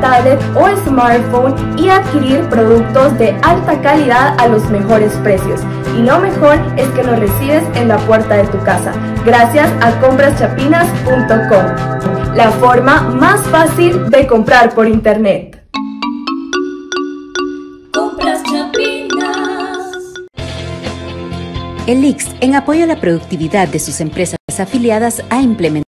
tablet o smartphone y adquirir productos de alta calidad a los mejores precios. Y lo mejor es que los recibes en la puerta de tu casa, gracias a compraschapinas.com, la forma más fácil de comprar por internet. Compras Chapinas. El IX, en apoyo a la productividad de sus empresas afiliadas, ha implementado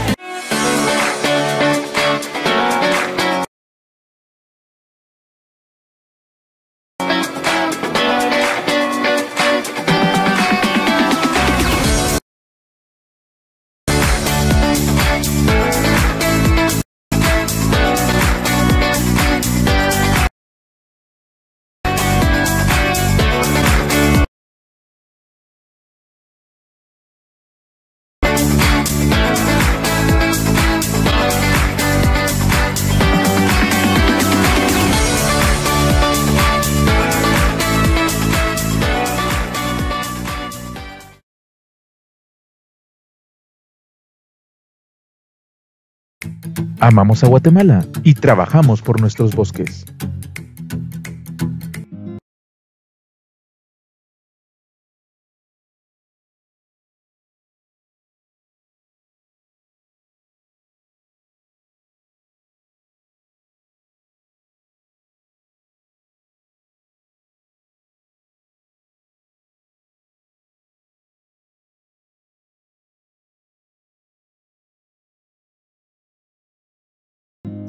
Amamos a Guatemala y trabajamos por nuestros bosques.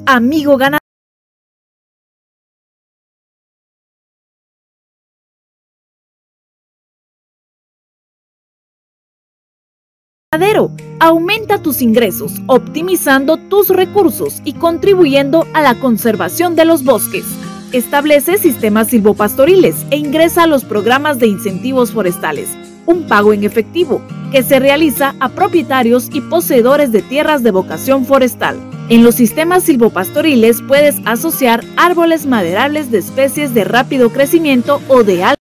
Amigo ganador. Aumenta tus ingresos, optimizando tus recursos y contribuyendo a la conservación de los bosques. Establece sistemas silvopastoriles e ingresa a los programas de incentivos forestales, un pago en efectivo que se realiza a propietarios y poseedores de tierras de vocación forestal. En los sistemas silvopastoriles puedes asociar árboles maderables de especies de rápido crecimiento o de alta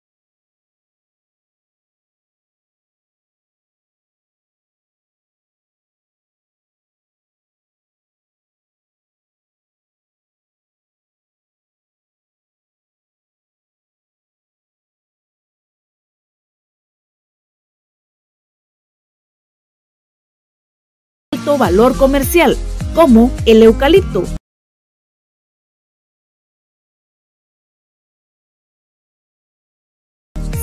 valor comercial, como el eucalipto,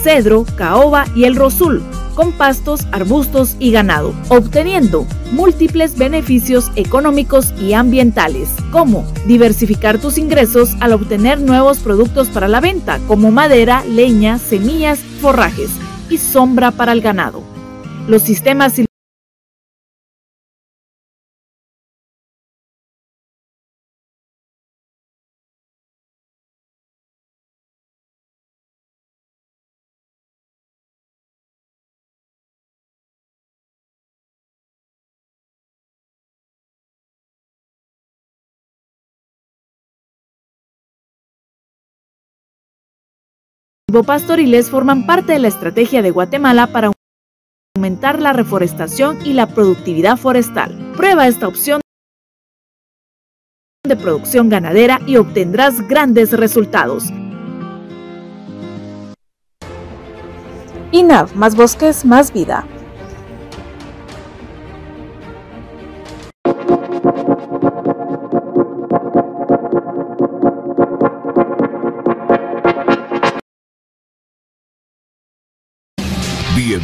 cedro, caoba y el rosul, con pastos, arbustos y ganado, obteniendo múltiples beneficios económicos y ambientales, como diversificar tus ingresos al obtener nuevos productos para la venta, como madera, leña, semillas, forrajes y sombra para el ganado. Los sistemas pastoriles forman parte de la estrategia de Guatemala para aumentar la reforestación y la productividad forestal. Prueba esta opción de producción ganadera y obtendrás grandes resultados. INAV, más bosques, más vida.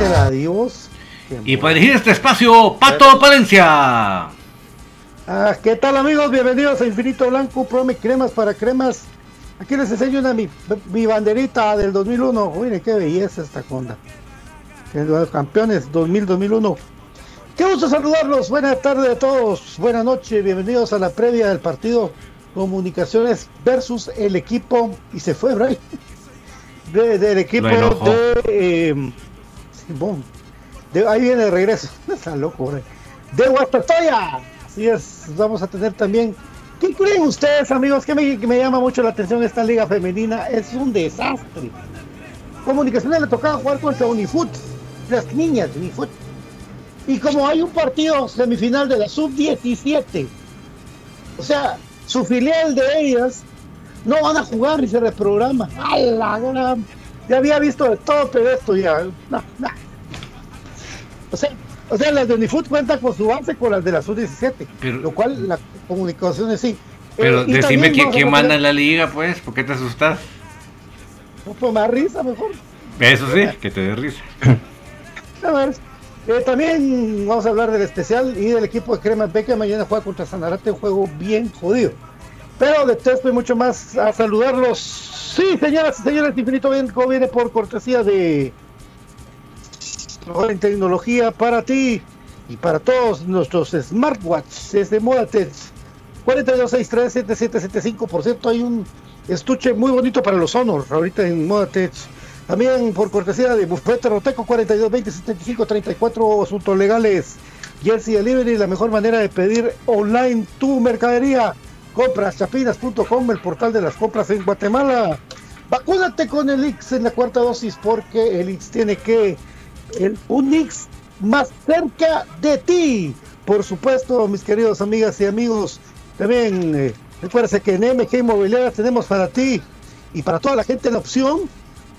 Adiós. Y para dirigir este espacio, Pato Palencia. Ah, ¿Qué tal amigos? Bienvenidos a Infinito Blanco, Prome Cremas para Cremas. Aquí les enseño una, mi, mi banderita del 2001. Miren qué belleza esta conda. Los campeones 2000-2001. Qué gusto saludarlos. Buenas tardes a todos. Buenas noches. Bienvenidos a la previa del partido Comunicaciones versus el equipo. Y se fue, Brian. del equipo de. Eh, de, ahí viene de regreso. Está loco, De Guastatoya. Así es, vamos a tener también. ¿Qué creen ustedes, amigos? Que me, llama mucho la atención esta liga femenina. Es un desastre. Comunicaciones le tocaba jugar contra Unifoot. Las niñas de Unifoot. Y como hay un partido semifinal de la sub-17, o sea, su filial de ellas no van a jugar y se reprograma. ¡Hala! Ya había visto de todo, pero esto ya. No, no. O sea, o sea, las de Unifoot cuentan con su base con las de la Sub-17, lo cual la comunicación es sí. Pero eh, decime quién, manda en la liga, pues, ¿por qué te asustas? No, pues más risa mejor. Eso sí, que te dé risa. A ver, eh, también vamos a hablar del especial y del equipo de Crema que Mañana juega contra Sanarate, un juego bien jodido. Pero de texto y mucho más a saludarlos. Sí, señoras y señores, Infinito Blanco viene por cortesía de en tecnología para ti y para todos nuestros smartwatches desde Modatech 42637775 por cierto hay un estuche muy bonito para los Honor ahorita en Modatech también por cortesía de Bufete Roteco 42207534 asuntos legales. Jersey Delivery la mejor manera de pedir online tu mercadería. Compraschapinas.com el portal de las compras en Guatemala vacúnate con el Ix en la cuarta dosis porque el Ix tiene que el Unix más cerca de ti. Por supuesto, mis queridos amigas y amigos, también eh, que en MG Inmobiliaria tenemos para ti y para toda la gente la opción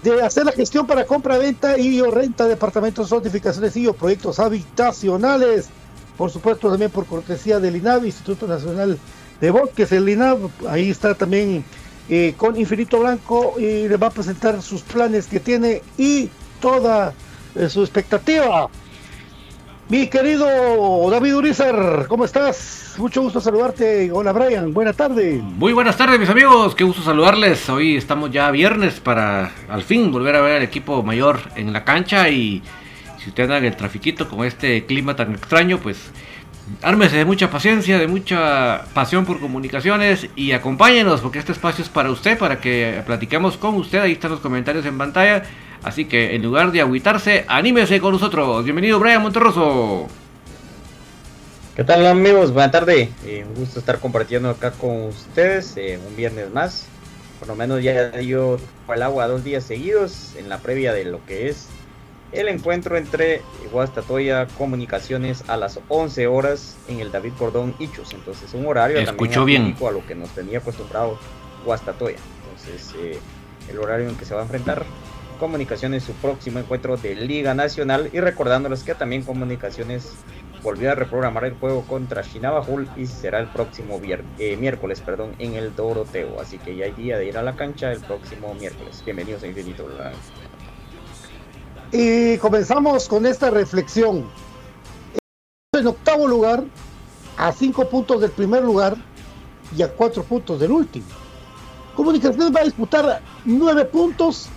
de hacer la gestión para compra, venta y o renta de departamentos, notificaciones y o proyectos habitacionales. Por supuesto, también por cortesía del INAV, Instituto Nacional de Bosques, el INAV, ahí está también eh, con Infinito Blanco y le va a presentar sus planes que tiene y toda su expectativa. Mi querido David Urizar, ¿cómo estás? Mucho gusto saludarte. Hola Brian, buena tarde. Muy buenas tardes mis amigos, qué gusto saludarles. Hoy estamos ya viernes para al fin volver a ver al equipo mayor en la cancha y, Si usted anda en el trafiquito con este clima tan extraño, pues ármese de mucha paciencia, de mucha pasión por comunicaciones y acompáñenos porque este espacio es para usted, para que platiquemos con usted. Ahí están los comentarios en pantalla. Así que en lugar de agüitarse, anímese con nosotros. Bienvenido Brian Monterroso. ¿Qué tal amigos? Buenas tardes. Eh, un gusto estar compartiendo acá con ustedes eh, un viernes más. Por lo menos ya dio el agua dos días seguidos en la previa de lo que es el encuentro entre Guastatoya Comunicaciones a las 11 horas en el David Cordón Ichus. Entonces, un horario Escuchó bien. a lo que nos tenía acostumbrado Guastatoya. Entonces, eh, el horario en que se va a enfrentar Comunicaciones su próximo encuentro de Liga Nacional y recordándoles que también Comunicaciones volvió a reprogramar el juego contra Shinabajul y será el próximo eh, miércoles perdón, en el Doroteo. Así que ya hay día de ir a la cancha el próximo miércoles. Bienvenidos a Infinito. Y comenzamos con esta reflexión. En octavo lugar, a cinco puntos del primer lugar y a cuatro puntos del último. Comunicaciones va a disputar nueve puntos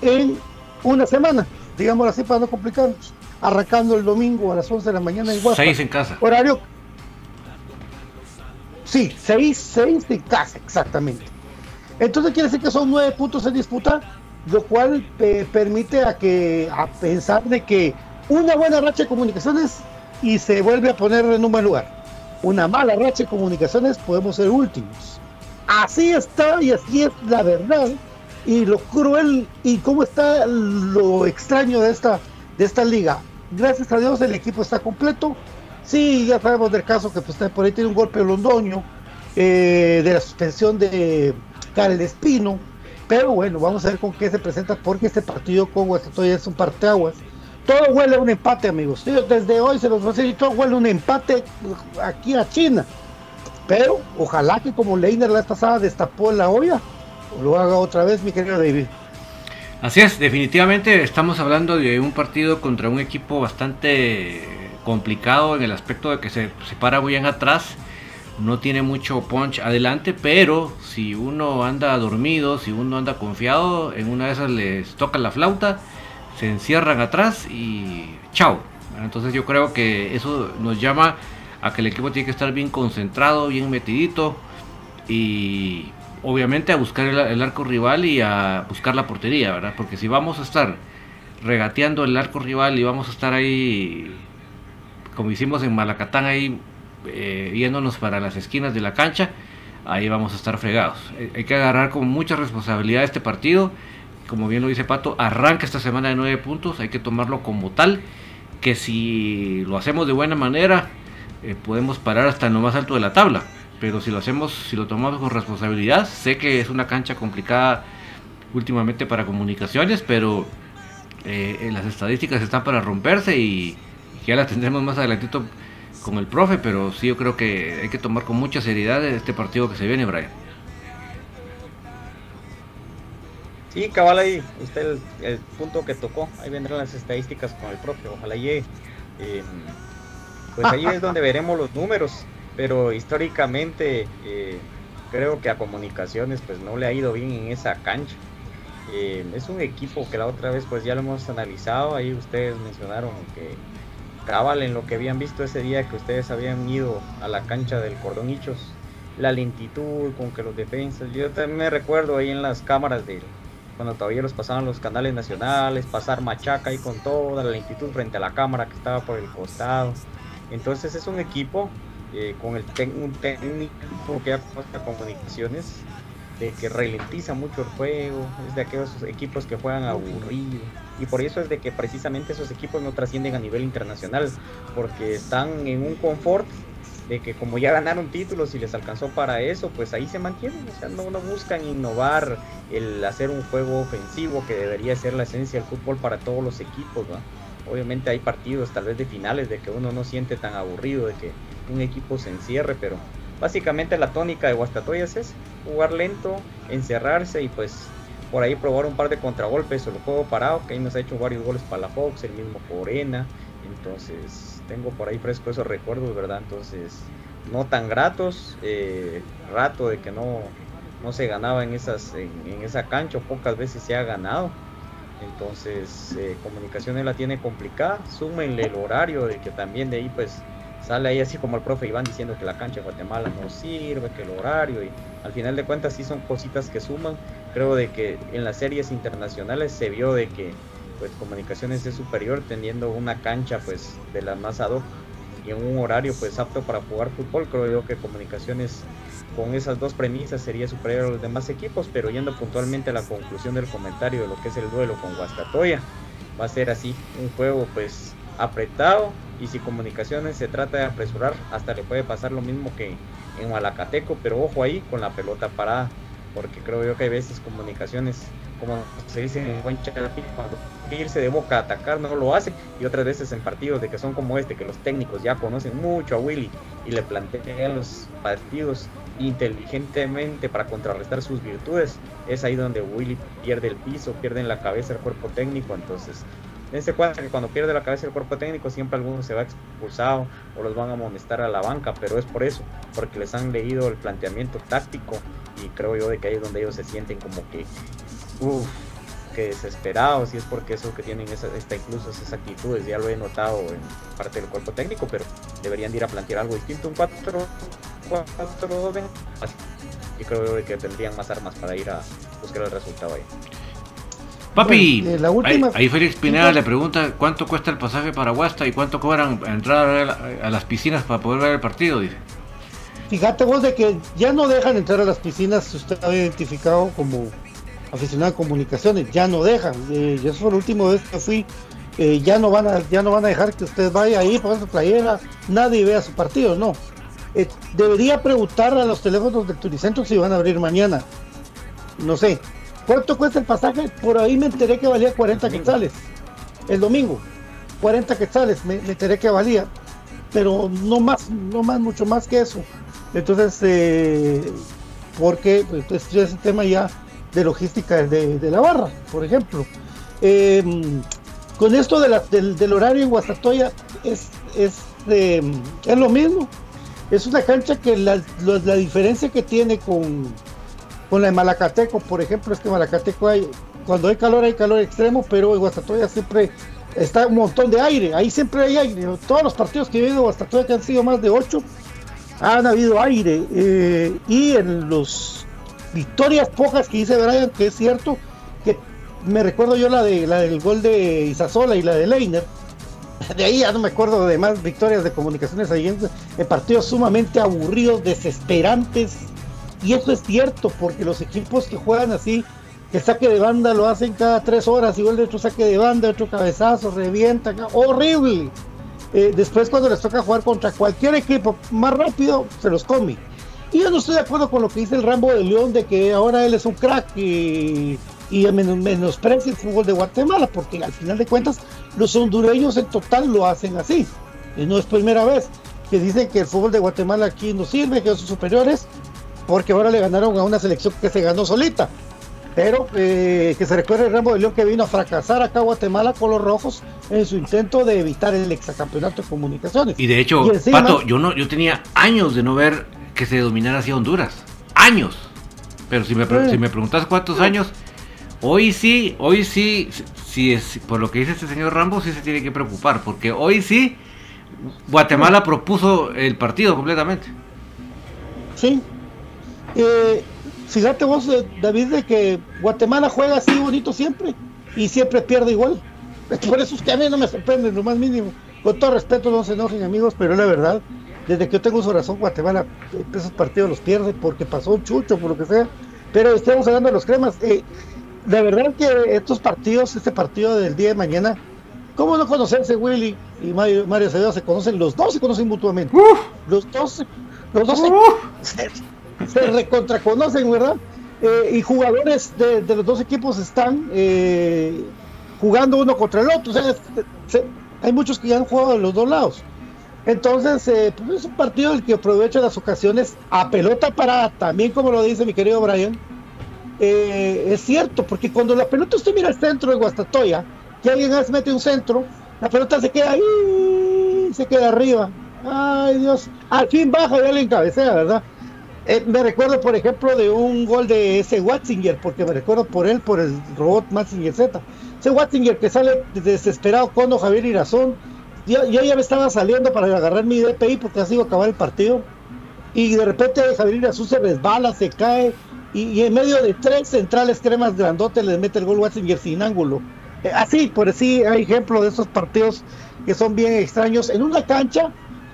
en una semana, digamos así para no complicarnos. Arrancando el domingo a las 11 de la mañana en Seis en casa. Horario. Sí, seis, seis en casa, exactamente. Entonces quiere decir que son nueve puntos en disputa lo cual permite a que a pensar de que una buena racha de comunicaciones y se vuelve a poner en un buen lugar. Una mala racha de comunicaciones podemos ser últimos. Así está y así es la verdad y lo cruel y cómo está lo extraño de esta de esta liga. Gracias a Dios el equipo está completo. Sí, ya sabemos del caso que pues, por ahí tiene un golpe de Londoño, eh, de la suspensión de Karel Espino pero bueno, vamos a ver con qué se presenta porque este partido con Guastatoya es un parteaguas. Todo huele a un empate, amigos. Desde hoy se los voy a decir, todo huele a un empate aquí a China. Pero ojalá que como Leiner la pasada destapó la olla, lo haga otra vez, mi querido David. Así es, definitivamente estamos hablando de un partido contra un equipo bastante complicado en el aspecto de que se, se para muy bien atrás no tiene mucho punch adelante, pero si uno anda dormido, si uno anda confiado, en una de esas les toca la flauta, se encierran atrás y chao. Entonces yo creo que eso nos llama a que el equipo tiene que estar bien concentrado, bien metidito y obviamente a buscar el, arco rival y a buscar la portería, ¿verdad? Porque si vamos a estar regateando el arco rival y vamos a estar ahí, como hicimos en Malacatán, ahí eh, yéndonos para las esquinas de la cancha, ahí vamos a estar fregados. Eh, hay que agarrar con mucha responsabilidad este partido. Como bien lo dice Pato, arranca esta semana de nueve puntos, hay que tomarlo como tal, que si lo hacemos de buena manera, eh, podemos parar hasta en lo más alto de la tabla. Pero si lo hacemos, si lo tomamos con responsabilidad, sé que es una cancha complicada últimamente para comunicaciones, pero las estadísticas están para romperse y ya las tendremos más adelantito con el profe, pero sí yo creo que hay que tomar con mucha seriedad este partido que se viene, Brian. Sí, cabal ahí, usted el, punto que tocó, ahí vendrán las estadísticas con el profe, ojalá llegue. Em, pues ahí es donde veremos los números, pero históricamente eh, creo que a comunicaciones pues no le ha ido bien en esa cancha. Em, es un equipo que la otra vez pues ya lo hemos analizado, ahí ustedes mencionaron que cabal en lo que habían visto ese día que ustedes habían ido a la cancha del Cordón Hichos, la lentitud con que los defensas, yo también me recuerdo ahí en las cámaras de cuando todavía los pasaban los canales nacionales, pasar machaca ahí con toda la lentitud frente a la cámara que estaba por el costado. Entonces es un equipo eh, con el técnico que apuesta comunicaciones de que ralentiza mucho el juego, es de aquellos equipos que juegan aburrido. Y por eso es de que precisamente esos equipos no trascienden a nivel internacional, porque están en un confort de que como ya ganaron títulos y les alcanzó para eso, pues ahí se mantienen, o sea, no, no buscan innovar, el hacer un juego ofensivo que debería ser la esencia del fútbol para todos los equipos, Obviamente hay partidos tal vez de finales de que uno no siente tan aburrido de que un equipo se encierre, pero básicamente la tónica de Guastatoyas es jugar lento, encerrarse y pues por ahí probar un par de contragolpes o el juego parado, que ahí nos ha hecho varios goles para la Fox, el mismo Corena. Entonces, tengo por ahí fresco esos recuerdos, ¿verdad? Entonces, no tan gratos, eh, rato de que no, no se ganaba en, esas, en, esa cancha, pocas veces se ha ganado. Entonces, eh, comunicaciones la tiene complicada. Súmenle el horario de que también de ahí, pues, sale ahí así como el profe Iván diciendo que la cancha de Guatemala no sirve, que el horario. Y al final de cuentas, sí son cositas que suman. Creo de que en las series internacionales se vio de que, pues, comunicaciones es superior teniendo una cancha, pues, de la más ad hoc y en un horario, pues, apto para jugar fútbol. Creo yo que comunicaciones con esas dos premisas sería superior a los demás equipos, pero yendo puntualmente a la conclusión del comentario de lo que es el duelo con Guastatoya, va a ser así, un juego pues apretado y si comunicaciones se trata de apresurar, hasta le puede pasar lo mismo que en Malacateco, pero ojo ahí con la pelota parada, porque creo yo que hay veces comunicaciones, como se dice en buen cuando irse de boca a atacar no lo hace y otras veces en partidos de que son como este que los técnicos ya conocen mucho a Willy y le plantean los partidos inteligentemente para contrarrestar sus virtudes, es ahí donde Willy pierde el piso, pierde en la cabeza el cuerpo técnico. Entonces, dense cuenta que cuando pierde la cabeza el cuerpo técnico, siempre alguno se va expulsado o los van a amonestar a la banca, pero es por eso, porque les han leído el planteamiento táctico y creo yo de que ahí es donde ellos se sienten como que, uff, que desesperados y es porque eso que tienen esa, esta incluso esas actitudes, ya lo he notado en parte del cuerpo técnico, pero deberían ir a plantear algo distinto, un 4 4 y creo que tendrían más armas para ir a buscar el resultado ahí. Papi, eh, ahí, Félix Pineda le pregunta cuánto cuesta el pasaje para Huasta y cuánto cobran entrar a, las piscinas para poder ver el partido, dice. Fíjate vos de que ya no dejan entrar a las piscinas, si usted ha identificado como aficionado a comunicaciones, ya no dejan. Eh, yo fue la última vez que fui, eh, ya no van a, ya no van a dejar que usted vaya ahí, ponga su playera, nadie vea su partido, no. Eh, debería preguntar a los teléfonos del Turicentro si van a abrir mañana. No sé. ¿Cuánto cuesta el pasaje? Por ahí me enteré que valía 40 quetzales. El domingo. 40 quetzales me, enteré que valía. Pero no más, no más, mucho más que eso. Entonces, eh, porque pues, es el tema ya de logística de, la barra, por ejemplo. Em, con esto de del, horario en Guastatoya es, es, em, es lo mismo es una cancha que la, diferencia que tiene con, con la de Malacateco, por ejemplo, es que en Malacateco hay, cuando hay calor hay calor extremo, pero en Guastatoya siempre está un montón de aire, ahí siempre hay aire. Todos los partidos que he vivido en Guastatoya, que han sido más de ocho, han habido aire. Eh, y en los victorias pocas que dice Brian, que es cierto, que me recuerdo yo la de la del gol de Isasola y la de Leiner de ahí ya no me acuerdo de más victorias de comunicaciones ahí en, partidos sumamente aburridos, desesperantes. Y eso es cierto, porque los equipos que juegan así, que saque de banda lo hacen cada tres horas, igual de otro saque de banda, otro cabezazo, revienta, horrible. Eh, después cuando les toca jugar contra cualquier equipo más rápido, se los come. Y yo no estoy de acuerdo con lo que dice el Rambo de León de que ahora él es un crack y y menosprecia el fútbol de Guatemala, porque al final de cuentas los hondureños en total lo hacen así. Y no es primera vez que dicen que el fútbol de Guatemala aquí no sirve, que son superiores, porque ahora le ganaron a una selección que se ganó solita. Pero eh, que se recuerde el Rambo de León que vino a fracasar acá a Guatemala con los rojos en su intento de evitar el exacampeonato de comunicaciones. Y de hecho, Pato, yo no, yo tenía años de no ver que se dominara así Honduras. Años. Pero si me, si me preguntas cuántos años, Hoy sí, hoy sí, si es por lo que dice este señor Rambo, sí se tiene que preocupar, porque hoy sí Guatemala propuso el partido completamente. Sí. Eh, fíjate vos, eh, David, de que Guatemala juega así bonito siempre y siempre pierde igual. Por eso es que a mí no me sorprende lo más mínimo. Con todo respeto, no se enojen amigos, pero la verdad, desde que yo tengo su razón, Guatemala esos partidos los pierde porque pasó un chucho, por lo que sea. Pero estamos hablando de los cremas. Eh, de verdad que estos partidos, este partido del día de mañana, ¿cómo no conocerse Willy y Mario, Mario se conocen? Los dos se conocen mutuamente. los dos, los dos se, se, recontraconocen, ¿verdad? Eh, y jugadores de, los dos equipos están eh, jugando uno contra el otro. O sea, hay muchos que ya han jugado de los dos lados. Entonces, eh, pues es un partido en el que aprovecha las ocasiones a pelota parada, también como lo dice mi querido Brian eh, es cierto, porque cuando la pelota usted mira el centro de Guastatoya, que alguien hace mete un centro, la pelota se queda ahí, se queda arriba. Ay Dios, al fin baja y alguien cabecea, ¿verdad? Eh, me recuerdo, por ejemplo, de un gol de ese Watzinger, porque me recuerdo por él, por el robot Watzinger Z. Ese Watzinger que sale desesperado con Javier Irazón. Yo, yo, ya me estaba saliendo para agarrar mi DPI porque así iba a acabar el partido. Y de repente Javier Irazón se resbala, se cae. Y, en medio de tres centrales cremas grandotes les mete el gol Watzinger sin ángulo. Eh, así, por así hay ejemplo de esos partidos que son bien extraños. En una cancha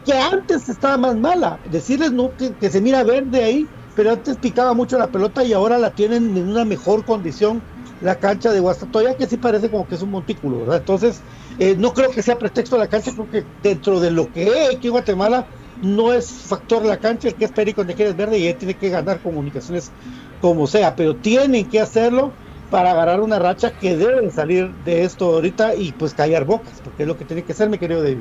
que antes estaba más mala. Decirles no, que, se mira verde ahí, pero antes picaba mucho la pelota y ahora la tienen en una mejor condición la cancha de Guastatoya, que sí parece como que es un montículo, ¿verdad? Entonces, eh, no creo que sea pretexto la cancha, creo que dentro de lo que es aquí en Guatemala no es factor la cancha, el que es Perico de que es verde y él tiene que ganar comunicaciones como sea, pero tienen que hacerlo para agarrar una racha que deben salir de esto ahorita y pues callar bocas, porque es lo que tiene que ser, mi querido David.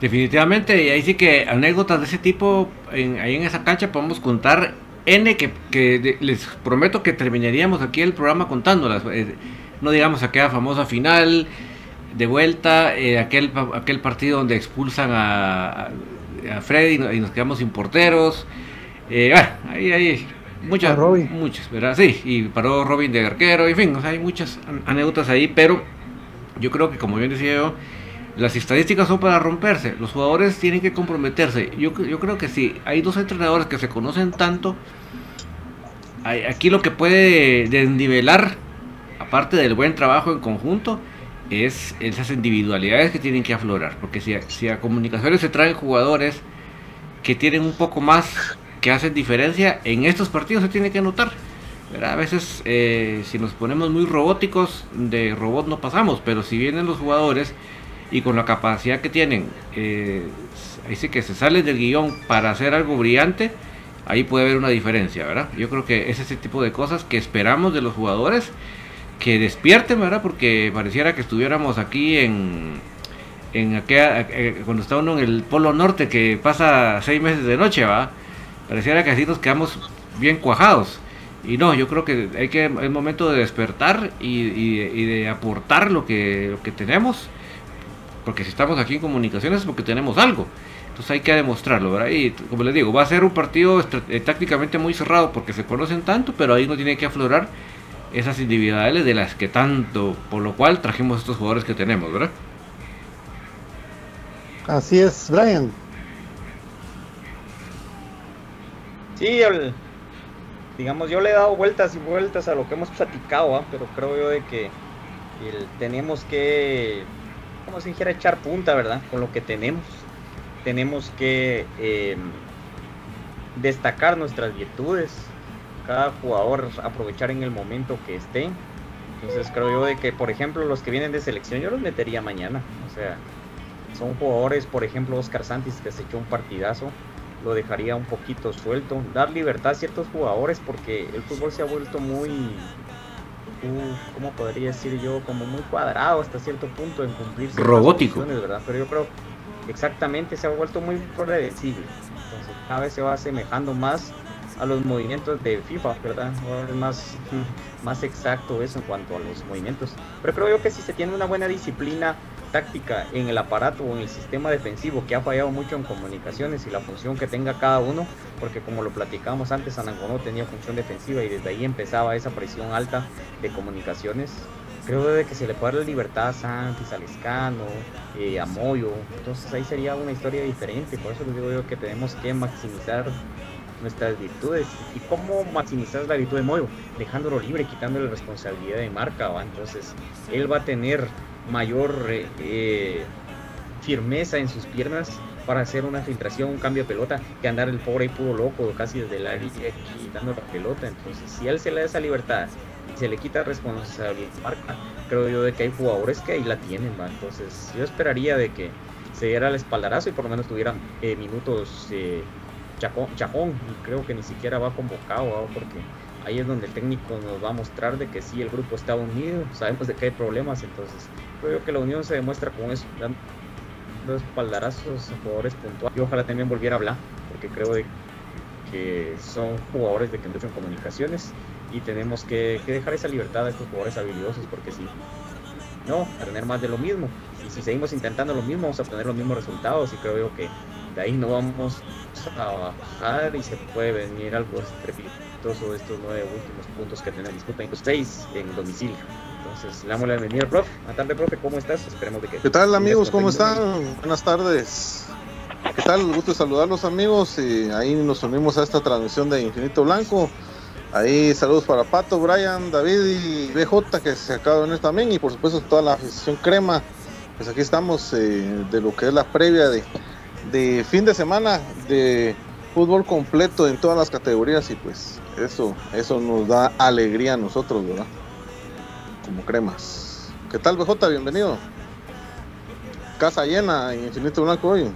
Definitivamente, y ahí sí que anécdotas de ese tipo, en, ahí en esa cancha podemos contar N que, les prometo que terminaríamos aquí el programa contándolas. Eh, no digamos aquella famosa final de vuelta, eh, aquel, aquel partido donde expulsan a, a Freddy y nos quedamos sin porteros. Eh, bueno, ahí, ahí muchas, muchas, ¿verdad? Sí, y paró Robin de arquero, en fin, hay muchas anécdotas ahí, pero yo creo que como bien decía yo, las estadísticas son para romperse, los jugadores tienen que comprometerse. Yo, yo creo que si hay dos entrenadores que se conocen tanto, aquí lo que puede desnivelar, aparte del buen trabajo en conjunto, es esas individualidades que tienen que aflorar. Porque si si a comunicaciones se traen jugadores que tienen un poco más que hacen diferencia en estos partidos se tiene que notar. A veces eh, si nos ponemos muy robóticos, de robot no pasamos, pero si vienen los jugadores y con la capacidad que tienen, eh, sí que se salen del guion para hacer algo brillante, ahí puede haber una diferencia, ¿verdad? Yo creo que es ese tipo de cosas que esperamos de los jugadores, que despierten, ¿verdad? Porque pareciera que estuviéramos aquí en, en aquella, eh, cuando está uno en el Polo Norte que pasa seis meses de noche, ¿va? Pareciera que así nos quedamos bien cuajados. Y no, yo creo que hay que es momento de despertar y, de aportar lo que, lo que tenemos. Porque si estamos aquí en comunicaciones es porque tenemos algo. Entonces hay que demostrarlo, ¿verdad? Y como les digo, va a ser un partido eh, tácticamente muy cerrado porque se conocen tanto, pero ahí no tiene que aflorar esas individualidades de las que tanto, por lo cual trajimos estos jugadores que tenemos, ¿verdad? Así es, Brian. Sí, digamos, yo le he dado vueltas y vueltas a lo que hemos platicado, pero creo yo de que tenemos que, como se dijera, echar punta, ¿verdad? Con lo que tenemos. Tenemos que em, destacar nuestras virtudes. Cada jugador aprovechar en el momento que esté. Entonces creo yo de que, por ejemplo, los que vienen de selección yo los metería mañana. O sea, son jugadores, por ejemplo, Oscar Santis que se echó un partidazo lo dejaría un poquito suelto, dar libertad a ciertos jugadores porque el fútbol se ha vuelto muy, uh, ¿cómo podría decir yo? Como muy cuadrado hasta cierto punto en cumplir robótico, ¿verdad? Pero yo creo exactamente se ha vuelto muy predecible, entonces cada vez se va asemejando más a los movimientos de FIFA, ¿verdad? es más, más exacto eso en cuanto a los movimientos. Pero creo yo que si se tiene una buena disciplina táctica en el aparato o en el sistema defensivo que ha fallado mucho en comunicaciones y la función que tenga cada uno, porque como lo platicamos antes, Anangonó tenía función defensiva y desde ahí empezaba esa presión alta de comunicaciones. Creo de que se le puede dar la libertad a Santis, a Lescano, eh, a Moyo, entonces ahí sería una historia diferente, por eso les digo yo que tenemos que maximizar nuestras virtudes. ¿Y cómo maximizar la virtud de Moyo? Dejándolo libre, quitándole responsabilidad de marca, ¿va? entonces él va a tener mayor eh, eh, firmeza en sus piernas para hacer una filtración, un cambio de pelota, que andar el pobre y puro loco casi desde el área quitando la pelota. Entonces, si él se le da esa libertad y se le quita responsabilidad creo yo de que hay jugadores que ahí la tienen, Entonces, yo esperaría de que se diera el espaldarazo y por lo menos tuviera eh, minutos chajón, y creo que ni siquiera va convocado, porque ahí es donde el técnico nos va a mostrar de que sí, el grupo está unido, sabemos de que hay problemas, entonces creo que la unión se demuestra con eso, dando espaldarazos a jugadores puntuales. Y ojalá también volviera a hablar, porque creo que son jugadores de que en comunicaciones y tenemos que, dejar esa libertad a estos jugadores habilidosos, porque si no, a tener más de lo mismo. Y si seguimos intentando lo mismo, vamos a obtener los mismos resultados. Y creo que de ahí no vamos a bajar y se puede venir algo estrepitoso de estos nueve últimos puntos que tenemos disputa los seis en domicilio. Entonces, le damos la bienvenida, profe. Tardes, profe, ¿cómo estás? Esperemos de que... ¿Qué tal, amigos? ¿Cómo están? Buenas tardes. ¿Qué tal? Gusto saludarlos, amigos. Y ahí nos unimos a esta transmisión de Infinito Blanco. Ahí saludos para Pato, Brian, David y BJ que se acaba de venir también y por supuesto toda la afición crema. Pues aquí estamos eh, de lo que es la previa de, de fin de semana de fútbol completo en todas las categorías y pues eso, eso nos da alegría a nosotros, ¿verdad? Como cremas. ¿Qué tal BJ? Bienvenido. Casa llena en Infinito Blanco hoy.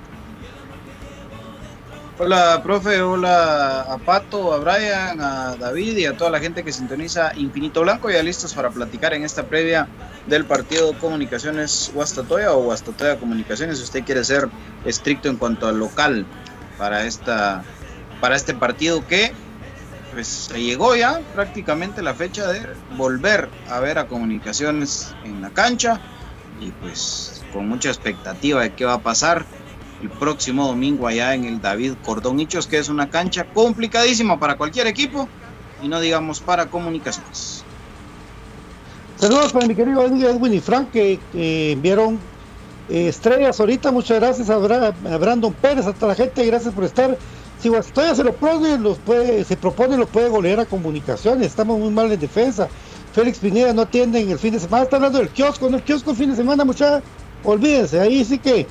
Hola, profe, hola a Pato, a Brian, a David y a toda la gente que sintoniza Infinito Blanco, ya listos para platicar en esta previa del partido Comunicaciones Guastatoya o Guastatoya Comunicaciones, si usted quiere ser estricto en cuanto al local para, esta, para este partido que pues se llegó ya prácticamente la fecha de volver a ver a Comunicaciones en la cancha y pues con mucha expectativa de qué va a pasar el próximo domingo allá en el David Cordón Hichos, que es una cancha complicadísima para cualquier equipo y no digamos para comunicaciones. Saludos para mi querido Edwin y Frank que, enviaron eh, estrellas ahorita. Muchas gracias a, Brandon Pérez, a toda la gente, gracias por estar. Si todavía se lo pone, los puede, se propone, lo puede golear a comunicaciones. Estamos muy mal en defensa. Félix Pineda no atiende en el fin de semana. Está hablando del kiosco, no el kiosco el fin de semana, muchachos. Olvídense, ahí sí que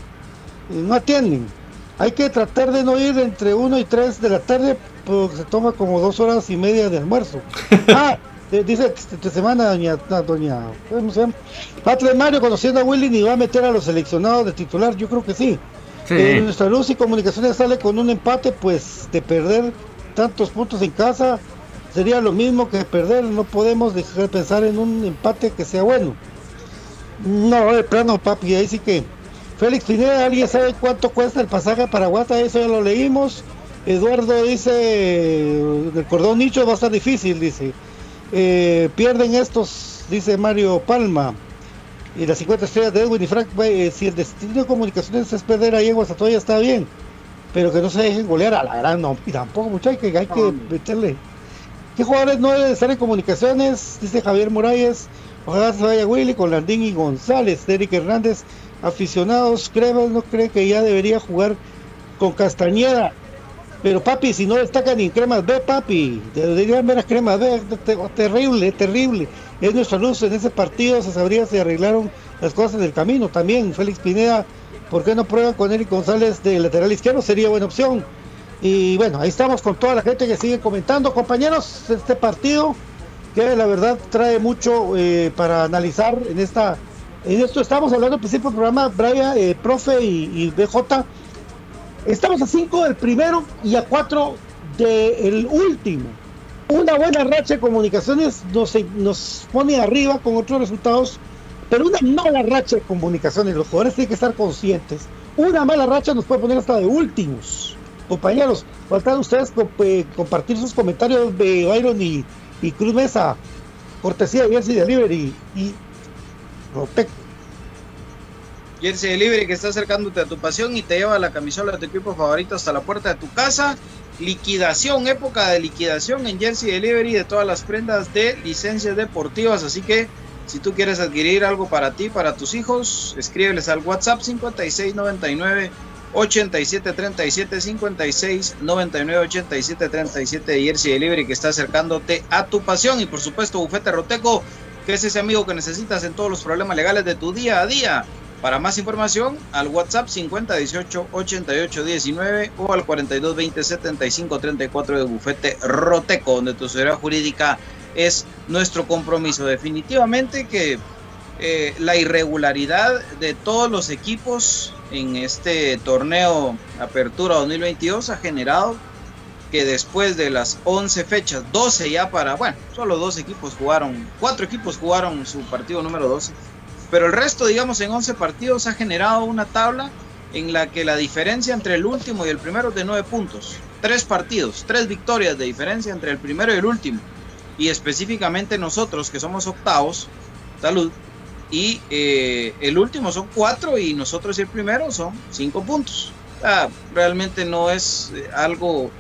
no atienden. Hay que tratar de no ir entre 1 y 3 de la tarde porque se toma como dos horas y media de almuerzo. ah, dice esta semana doña, doña ¿cómo se llama? Mario conociendo a Willy ni va a meter a los seleccionados de titular, yo creo que sí. Eh, nuestra luz y comunicaciones sale con un empate, pues de perder tantos puntos en casa sería lo mismo que perder, no podemos dejar de pensar en un empate que sea bueno. No, de plano, papi, ahí sí que Félix Pineda, ¿alguien sabe cuánto cuesta el pasaje para Guata? Eso ya lo leímos. Eduardo dice, el cordón nicho va a estar difícil, dice. Eh, pierden estos, dice Mario Palma. Y las 50 estrellas de Edwin y Frank, eh, si el destino de comunicaciones es perder ahí en Guastatoya está bien. Pero que no se dejen golear a la gran, no. Y tampoco, muchachos, que hay que meterle. ¿Qué jugadores no deben estar en comunicaciones? Dice Javier Morales. Ojalá se vaya Willy con Landín y González. Eric Hernández aficionados, creo, no cree que ya debería jugar con Castañeda. Pero papi, si no destacan ni cremas B, papi, deberían ver a cremas B, terrible, terrible. Es nuestra luz en ese partido, se sabría si arreglaron las cosas del camino. También Félix Pineda, ¿por qué no prueba con Eric González de lateral izquierdo? Sería buena opción. Y bueno, ahí estamos con toda la gente que sigue comentando. Compañeros, este partido que la verdad trae mucho eh, para analizar en esta en esto estamos hablando al principio del programa, Brian, eh, profe y, BJ. Estamos a 5 del primero y a 4 del último. Una buena racha de comunicaciones nos, nos pone arriba con otros resultados, pero una mala racha de comunicaciones, los jugadores tienen que estar conscientes. Una mala racha nos puede poner hasta de últimos. Compañeros, faltan ustedes eh, compartir sus comentarios de Byron y, Cruz Mesa, cortesía de Jersey Delivery y Rotec. Jersey Delivery que está acercándote a tu pasión y te lleva la camisola de tu equipo favorito hasta la puerta de tu casa. Liquidación, época de liquidación en Jersey Delivery de todas las prendas de licencias deportivas. Así que si tú quieres adquirir algo para ti, para tus hijos, escríbeles al WhatsApp 5699 8737 56 99 87 37 de Jersey Delivery que está acercándote a tu pasión y por supuesto Bufete Roteco que es ese amigo que necesitas en todos los problemas legales de tu día a día. Para más información, al WhatsApp 5018 8819 o al 4220 7534 de Bufete Roteco, donde tu seguridad jurídica es nuestro compromiso. Definitivamente que eh, la irregularidad de todos los equipos en este torneo Apertura 2022 ha generado que después de las 11 fechas, 12 ya para, bueno, solo dos equipos jugaron, cuatro equipos jugaron su partido número 12, pero el resto, digamos, en 11 partidos ha generado una tabla en la que la diferencia entre el último y el primero es de 9 puntos. Tres partidos, tres victorias de diferencia entre el primero y el último. Y específicamente nosotros, que somos octavos, salud, y eh, el último son cuatro y nosotros y el primero son cinco puntos. Realmente no es eh, algo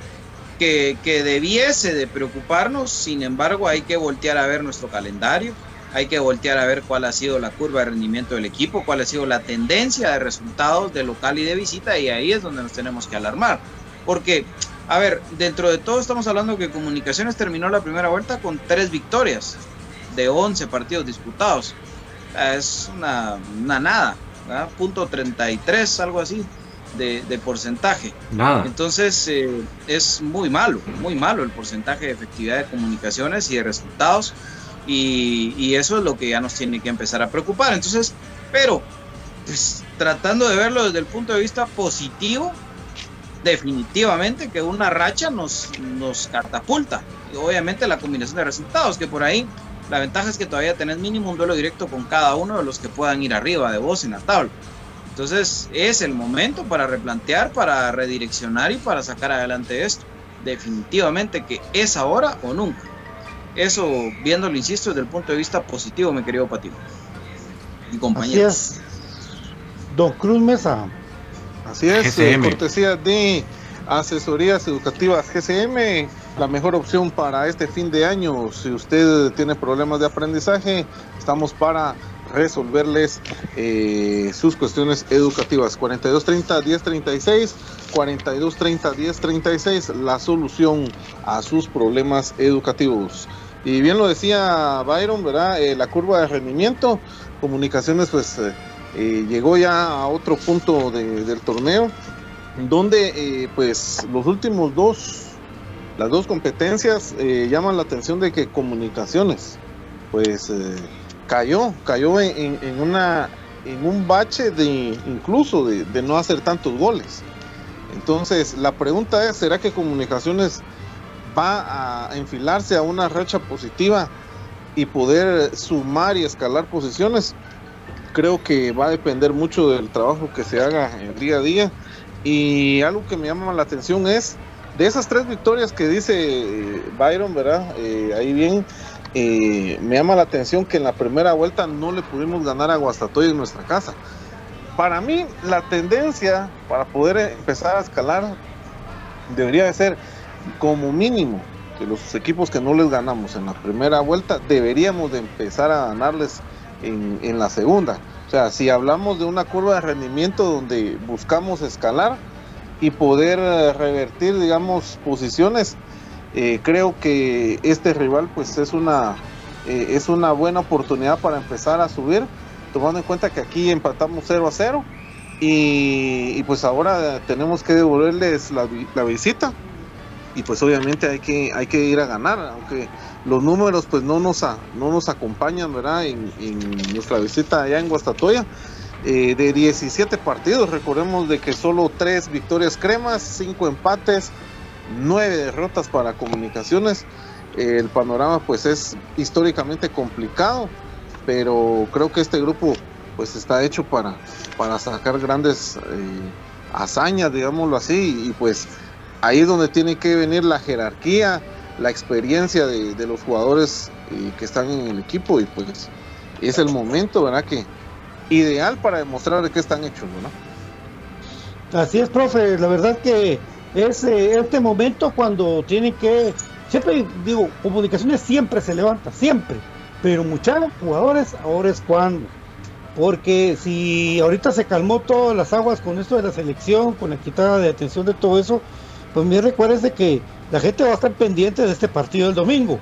que, debiese de preocuparnos, sin embargo hay que voltear a ver nuestro calendario, hay que voltear a ver cuál ha sido la curva de rendimiento del equipo, cuál ha sido la tendencia de resultados de local y de visita y ahí es donde nos tenemos que alarmar. Porque, a ver, dentro de todo estamos hablando que Comunicaciones terminó la primera vuelta con tres victorias de 11 partidos disputados. Es una, una nada, ¿verdad? punto 33, algo así de, porcentaje. Nada. Entonces eh, es muy malo, muy malo el porcentaje de efectividad de comunicaciones y de resultados. Y, eso es lo que ya nos tiene que empezar a preocupar. Entonces, pero, pues tratando de verlo desde el punto de vista positivo, definitivamente que una racha nos, nos catapulta. Y obviamente la combinación de resultados, que por ahí la ventaja es que todavía tenés mínimo un duelo directo con cada uno de los que puedan ir arriba de vos en la tabla. Entonces es el momento para replantear, para redireccionar y para sacar adelante esto. Definitivamente que es ahora o nunca. Eso, viéndolo, insisto, desde el punto de vista positivo, mi querido Patio. Y compañeros. Así es. Don Cruz Mesa. Así es, eh, cortesía de Asesorías Educativas GCM, la mejor opción para este fin de año. Si usted tiene problemas de aprendizaje, estamos para resolverles eh, sus cuestiones educativas. 4230-1036, 4230-1036, la solución a sus problemas educativos. Y bien lo decía Byron, ¿verdad? Eh, la curva de rendimiento, comunicaciones, pues eh, llegó ya a otro punto del torneo, donde pues los últimos dos, las dos competencias llaman la atención de que comunicaciones, pues cayó, cayó en, una en un bache de incluso de, no hacer tantos goles. Entonces, la pregunta es, ¿será que Comunicaciones va a enfilarse a una racha positiva y poder sumar y escalar posiciones? Creo que va a depender mucho del trabajo que se haga en día a día. Y algo que me llama la atención es, de esas tres victorias que dice Byron, ¿verdad? Eh, ahí bien, eh, me llama la atención que en la primera vuelta no le pudimos ganar a Guastatoy en nuestra casa. Para mí, la tendencia para poder empezar a escalar debería de ser como mínimo que los equipos que no les ganamos en la primera vuelta deberíamos de empezar a ganarles en, en la segunda. O sea, si hablamos de una curva de rendimiento donde buscamos escalar y poder eh, revertir, digamos, posiciones, eh, creo que este rival pues es una, eh, es una buena oportunidad para empezar a subir, tomando en cuenta que aquí empatamos 0 a 0 y, pues ahora tenemos que devolverles la, visita y pues obviamente hay que, hay que ir a ganar, aunque los números pues no nos, no nos acompañan, ¿verdad? En, nuestra visita allá en Guastatoya. Eh, de 17 partidos, recordemos de que solo 3 victorias cremas, 5 empates, nueve derrotas para comunicaciones. el panorama pues es históricamente complicado, pero creo que este grupo pues está hecho para, para sacar grandes eh, hazañas, digámoslo así, y pues ahí es donde tiene que venir la jerarquía, la experiencia de, los jugadores eh, que están en el equipo y pues es el momento, ¿verdad? Que ideal para demostrar de qué están hechos, ¿no? Así es, profe, la verdad que es eh, este momento cuando tiene que, siempre digo, comunicaciones siempre se levanta, siempre, pero muchos jugadores ahora es cuando. Porque si ahorita se calmó todas las aguas con esto de la selección, con la quitada de atención de todo eso, pues me recuerdes que la gente va a estar pendiente de este partido del domingo.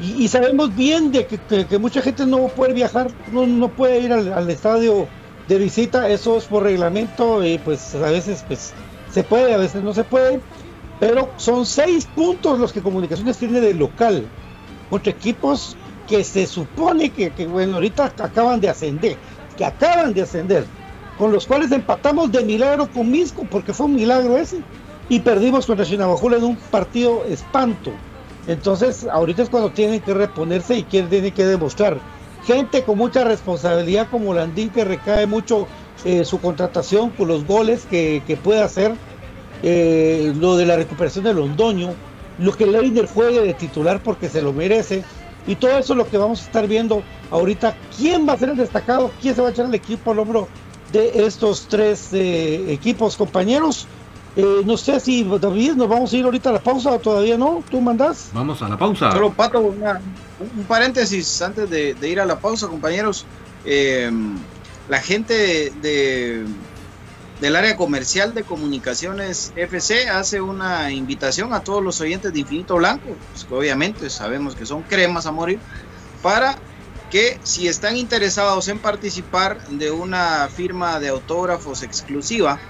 Y, sabemos bien de que, mucha gente no puede viajar, no, no puede ir al, estadio de visita, eso es por reglamento y pues a veces pues se puede, a veces no se puede, pero son seis puntos los que Comunicaciones tiene de local contra equipos que se supone que, bueno, ahorita acaban de ascender, que acaban de ascender, con los cuales empatamos de milagro con Misco, porque fue un milagro ese, y perdimos contra Chinabajula en un partido espanto. Entonces, ahorita es cuando tienen que reponerse y tienen que demostrar. Gente con mucha responsabilidad como Landín, que recae mucho eh, su contratación con los goles que, puede hacer, eh, lo de la recuperación de Londoño, lo que Leiner juegue de titular porque se lo merece, y todo eso es lo que vamos a estar viendo ahorita. ¿Quién va a ser el destacado? ¿Quién se va a echar el equipo al hombro de estos tres eh, equipos compañeros? Eh, no sé si David nos vamos a ir ahorita a la pausa o todavía no. ¿Tú mandás? Vamos a la pausa. Solo Pato, una- un paréntesis antes de, de ir a la pausa, compañeros. Eh, la gente de, del área comercial de comunicaciones FC hace una invitación a todos los oyentes de Infinito Blanco, pues, que obviamente sabemos que son cremas a morir, para que si están interesados en participar de una firma de autógrafos exclusiva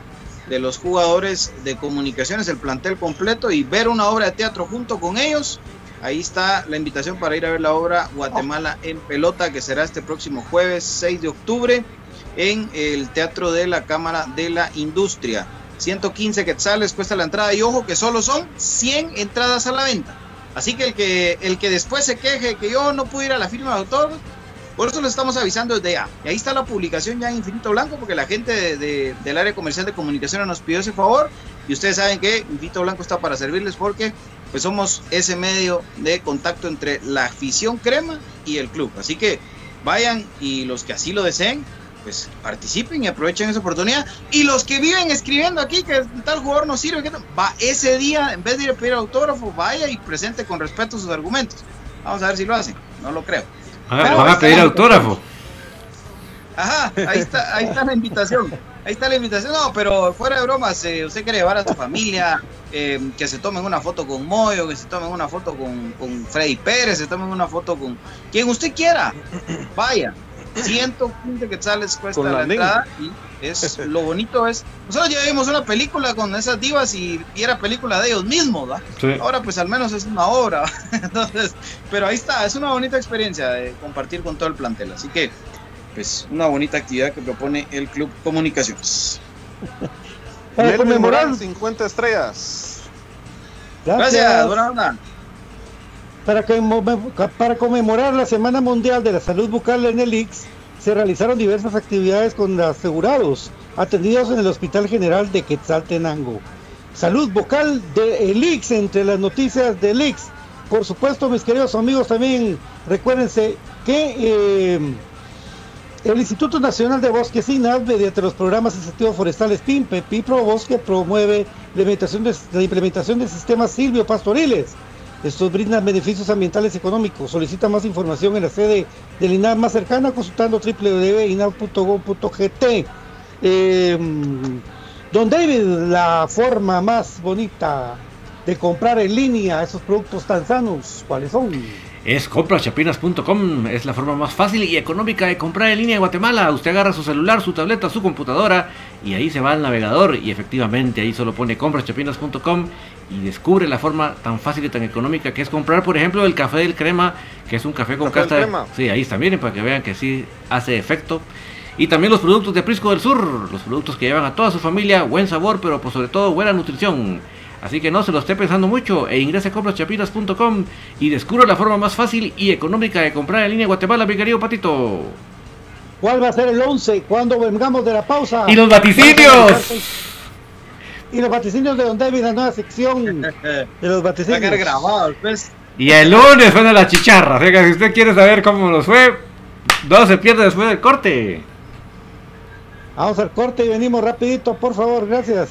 de los jugadores de comunicaciones, el plantel completo y ver una obra de teatro junto con ellos, Ahí está la invitación para ir a ver la obra Guatemala en pelota, que será este próximo jueves 6 de octubre en el Teatro de la Cámara de la Industria. 115 quetzales cuesta la entrada y ojo que solo son 100 entradas a la venta. Así que el que, el que después se queje que yo no pude ir a la firma de autor, por eso lo estamos avisando desde ya. Y ahí está la publicación ya en Infinito Blanco, porque la gente de- de- del área comercial de comunicaciones nos pidió ese favor. Y ustedes saben que Infinito Blanco está para servirles porque pues somos ese medio de contacto entre la afición crema y el club. Así que vayan y los que así lo deseen, pues participen y aprovechen esa oportunidad. Y los que viven escribiendo aquí que tal jugador no sirve, que va ese día, en vez de ir a pedir autógrafo, vaya y presente con respeto sus argumentos. Vamos a ver si lo hacen, no lo creo. Van a, Pero van a pedir autógrafo. Ajá, ahí está, ahí está la invitación. Ahí está la invitación. No, pero fuera de bromas, eh, usted quiere llevar a su familia, eh, que se tomen una foto con Moyo, que se tomen una foto con, con Freddy Pérez, se tomen una foto con quien usted quiera. Vaya. 115 quetzales cuesta Con la, la entrada y es lo bonito es nosotros ya vimos una película con esas divas y, y era película de ellos mismos ¿va? Sí. ahora pues al menos es una obra entonces pero ahí está es una bonita experiencia de compartir con todo el plantel así que pues una bonita actividad que propone el Club Comunicaciones. Para conmemorar, Morán, 50 estrellas. Gracias, buena onda. Para, para conmemorar la Semana Mundial de la Salud Bucal en el IX, se realizaron diversas actividades con asegurados atendidos en el Hospital General de Quetzaltenango. Salud Bucal de el IX, entre las noticias del IX. Por supuesto, mis queridos amigos, también recuérdense que eh, el Instituto Nacional de Bosques INAB, mediante los programas incentivos forestales PIMPE, PIPRO Bosque, promueve la implementación de, la implementación de sistemas silvio-pastoriles. Estos brindan beneficios ambientales y económicos. Solicita más información en la sede del INAB más cercana consultando www.inab.gov.gt. Eh, don David, la forma más bonita de comprar en línea esos productos tan sanos, ¿cuáles son? Es comprachapinas.com, es la forma más fácil y económica de comprar en línea en Guatemala. Usted agarra su celular, su tableta, su computadora y ahí se va al navegador y efectivamente ahí solo pone comprachapinas.com y descubre la forma tan fácil y tan económica que es comprar, por ejemplo, el café del crema, que es un café con casta. de- crema. Sí, ahí está, miren para que vean que sí hace efecto. Y también los productos de Prisco del Sur, los productos que llevan a toda su familia buen sabor, pero por sobre todo buena nutrición. Así que no se lo esté pensando mucho e ingrese a comprachapinas.com y descubra la forma más fácil y económica de comprar en línea en Guatemala, mi querido Patito. ¿Cuál va a ser el 11 cuando vengamos de la pausa? ¡Y los vaticinios! Y los vaticinios de Don David, la nueva sección de los Va a quedar vaticinios. grabado, pues. Y el lunes suena la chicharra. O sea que si usted quiere saber cómo nos fue, no se pierde después del corte. Vamos al corte y venimos rapidito, por favor, gracias.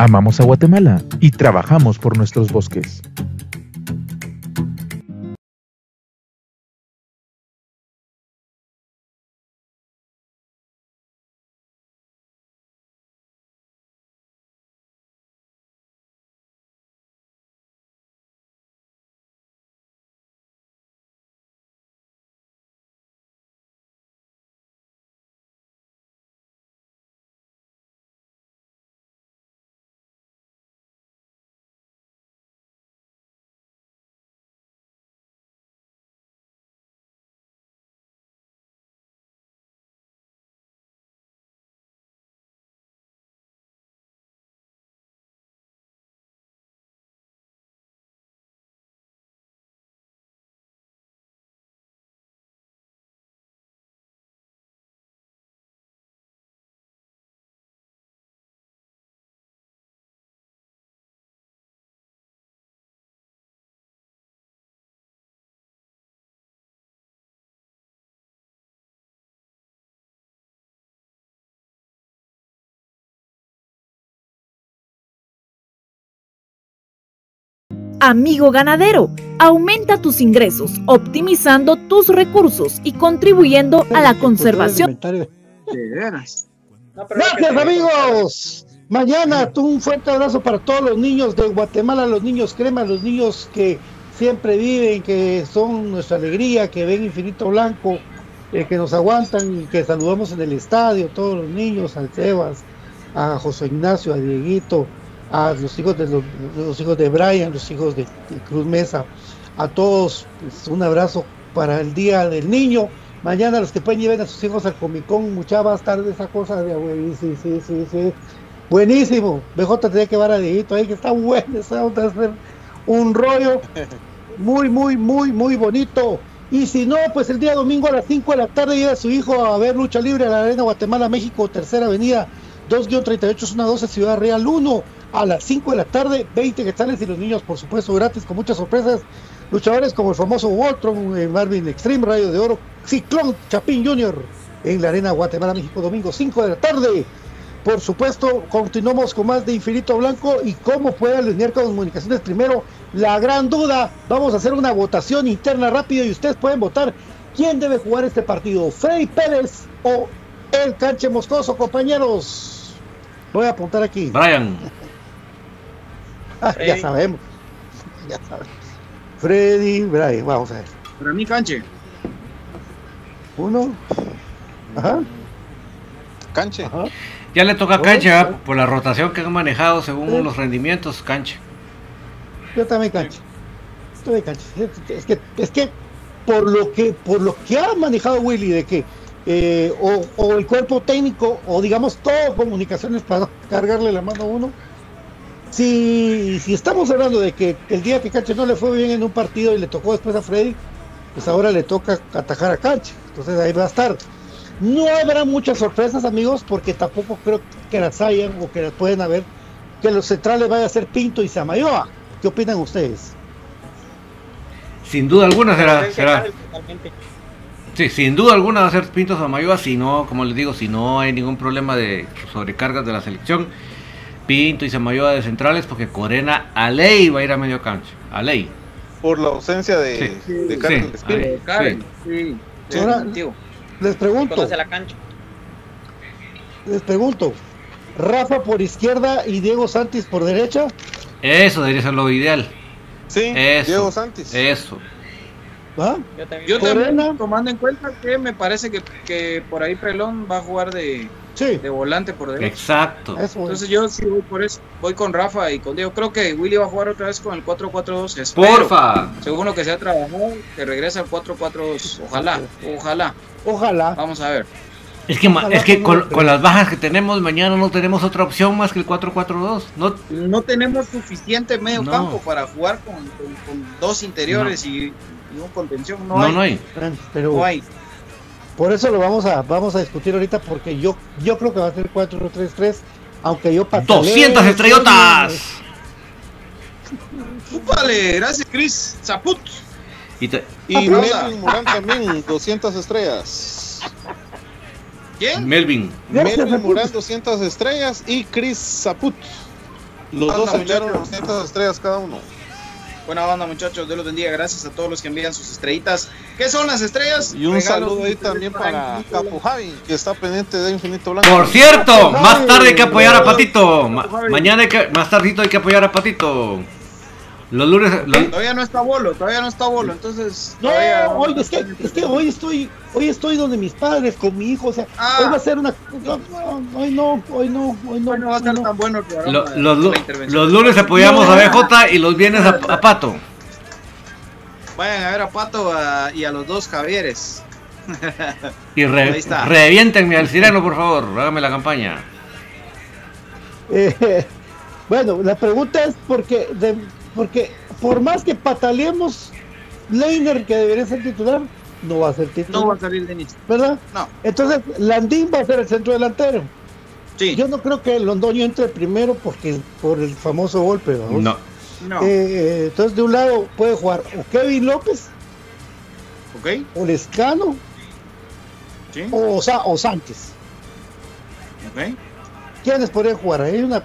Amamos a Guatemala y trabajamos por nuestros bosques. Amigo ganadero, aumenta tus ingresos, optimizando tus recursos y contribuyendo a la conservación. Gracias amigos. Mañana un fuerte abrazo para todos los niños de Guatemala, los niños crema, los niños que siempre viven, que son nuestra alegría, que ven Infinito Blanco, eh, que nos aguantan y que saludamos en el estadio, todos los niños, al Sebas, a José Ignacio, a Dieguito, a los hijos de los, hijos de Brian, los hijos de, Cruz Mesa, a todos pues, un abrazo para el día del niño. Mañana los que pueden lleven a sus hijos al Comic Con, mucha más tarde esa cosa de abuelo, sí, sí, sí, sí. Buenísimo. BJ tenía que llevar a Dieguito ahí, que está bueno, está un rollo muy, muy, muy, muy bonito. Y si no, pues el día domingo a las 5 de la tarde lleva a su hijo a ver lucha libre a la Arena Guatemala, México, tercera avenida, 2-38, zona 12, Ciudad Real 1 a las 5 de la tarde, 20 quetzales y los niños, por supuesto, gratis, con muchas sorpresas. Luchadores como el famoso Voltron, eh, Marvin Extreme, Rayo de Oro, Ciclón Chapín Junior en la Arena Guatemala, México, domingo 5 de la tarde. Por supuesto, continuamos con más de Infinito Blanco y cómo puede alinear con comunicaciones. Primero, la gran duda, vamos a hacer una votación interna rápido y ustedes pueden votar quién debe jugar este partido, Freddy Pérez o el Canche Moscoso, compañeros. Voy a apuntar aquí. Brian. Ah, ya sabemos. Ya sabemos. Freddy, Brian, vamos a ver. Para mí, Canche. Uno. Ajá. Canche. Ajá. Ya le toca a Cancha ¿verdad? por la rotación que han manejado según los rendimientos. Cancha. Yo también cancha. Yo también cancha. Es que, es que por lo que, por lo que ha manejado Willy de que eh, o, o el cuerpo técnico o digamos todo comunicaciones para cargarle la mano a uno. Si, si estamos hablando de que el día que Cancha no le fue bien en un partido y le tocó después a Freddy, pues ahora le toca atajar a Cancha. Entonces ahí va a estar. No habrá muchas sorpresas, amigos, porque tampoco creo que las hayan o que las pueden haber. Que los centrales vaya a ser Pinto y Samayoa. ¿Qué opinan ustedes? Sin duda alguna será. será. Sí, sin duda alguna va a ser Pinto Samayoa, si no, como les digo, si no hay ningún problema de sobrecargas de la selección. Pinto y Samayoa de centrales, porque Corena a ley va a ir a medio cancha. A ley. Por la ausencia de, Sí. de Karen Sí. Espino. Sí. Karen, sí. Sí, Ahora, les pregunto, la cancha. les pregunto, Rafa por izquierda y Diego Santis por derecha. Eso debería ser lo ideal. Sí, Eso. Diego Santis. Eso. ¿va? Yo también. Yo también, tomando en cuenta que me parece que, que por ahí Pelón va a jugar de, Sí, de volante por derecha. Exacto. eso es. Entonces yo sí voy por eso, voy con Rafa y con Diego. Creo que Willy va a jugar otra vez con el 4-4-2. espero. Porfa. Según lo que se ha trabajado, que regresa al 4-4-2. Ojalá, ojalá. Ojalá. Vamos a ver. Es que, Ojalá es que con, no, con las bajas que tenemos mañana no tenemos otra opción más que el 4-4-2. No, No tenemos suficiente medio No. campo para jugar con, con- con dos interiores y, y un contención. No, no, hay. no hay. Pero No hay. Por eso lo vamos a vamos a discutir ahorita porque yo yo creo que va a ser 4-3-3, aunque yo patalee, 200 estrellotas. Vale, gracias Chris Zaput. Y te- Y Aplauda. Melvin Morán también, 200 estrellas. ¿Quién? Melvin. Melvin. Morán, 200 estrellas. Y Chris Zaput. Los Anda, dos echaron muchachos. 200 estrellas cada uno. Buena banda muchachos, Dios los bendiga. Gracias a todos los que envían sus estrellitas. ¿Qué son las estrellas? Y un Regalos saludo ahí también para Capo Javi, que está pendiente de Infinito Blanco. Por cierto, más tarde hay que apoyar a. Patito. Ma- mañana hay que, más tardito hay que apoyar a Patito. Los lunes. los- Todavía no está bolo, todavía no está bolo, entonces. No, hoy es que, es que hoy estoy hoy estoy donde mis padres con mi hijo, o sea, Ah. hoy va a ser una no, no, hoy no, hoy no, hoy no, Hoy no va a no. tan bueno el programa. lo- de- los, lunes apoyamos No. a BJ y los viernes a, a Pato. Vayan a ver a Pato a- y a los dos Javieres. Y re- Ahí está. reviéntenme al sireno, por favor. Hágame la campaña. Eh, bueno, la pregunta es porque de- porque por más que pataleemos Leiner que debería ser titular, no va a ser titular, No va a salir Denis. ¿verdad? No. Entonces, Landín va a ser el centro delantero. Sí. Yo no creo que Londoño entre primero porque por el famoso golpe, ¿vamos? No. No. Eh, entonces, de un lado puede jugar o Kevin López, ¿Ok? o Lescano, Sí. o, Sa- o Sánchez. Ok. ¿Quiénes podrían jugar? Hay una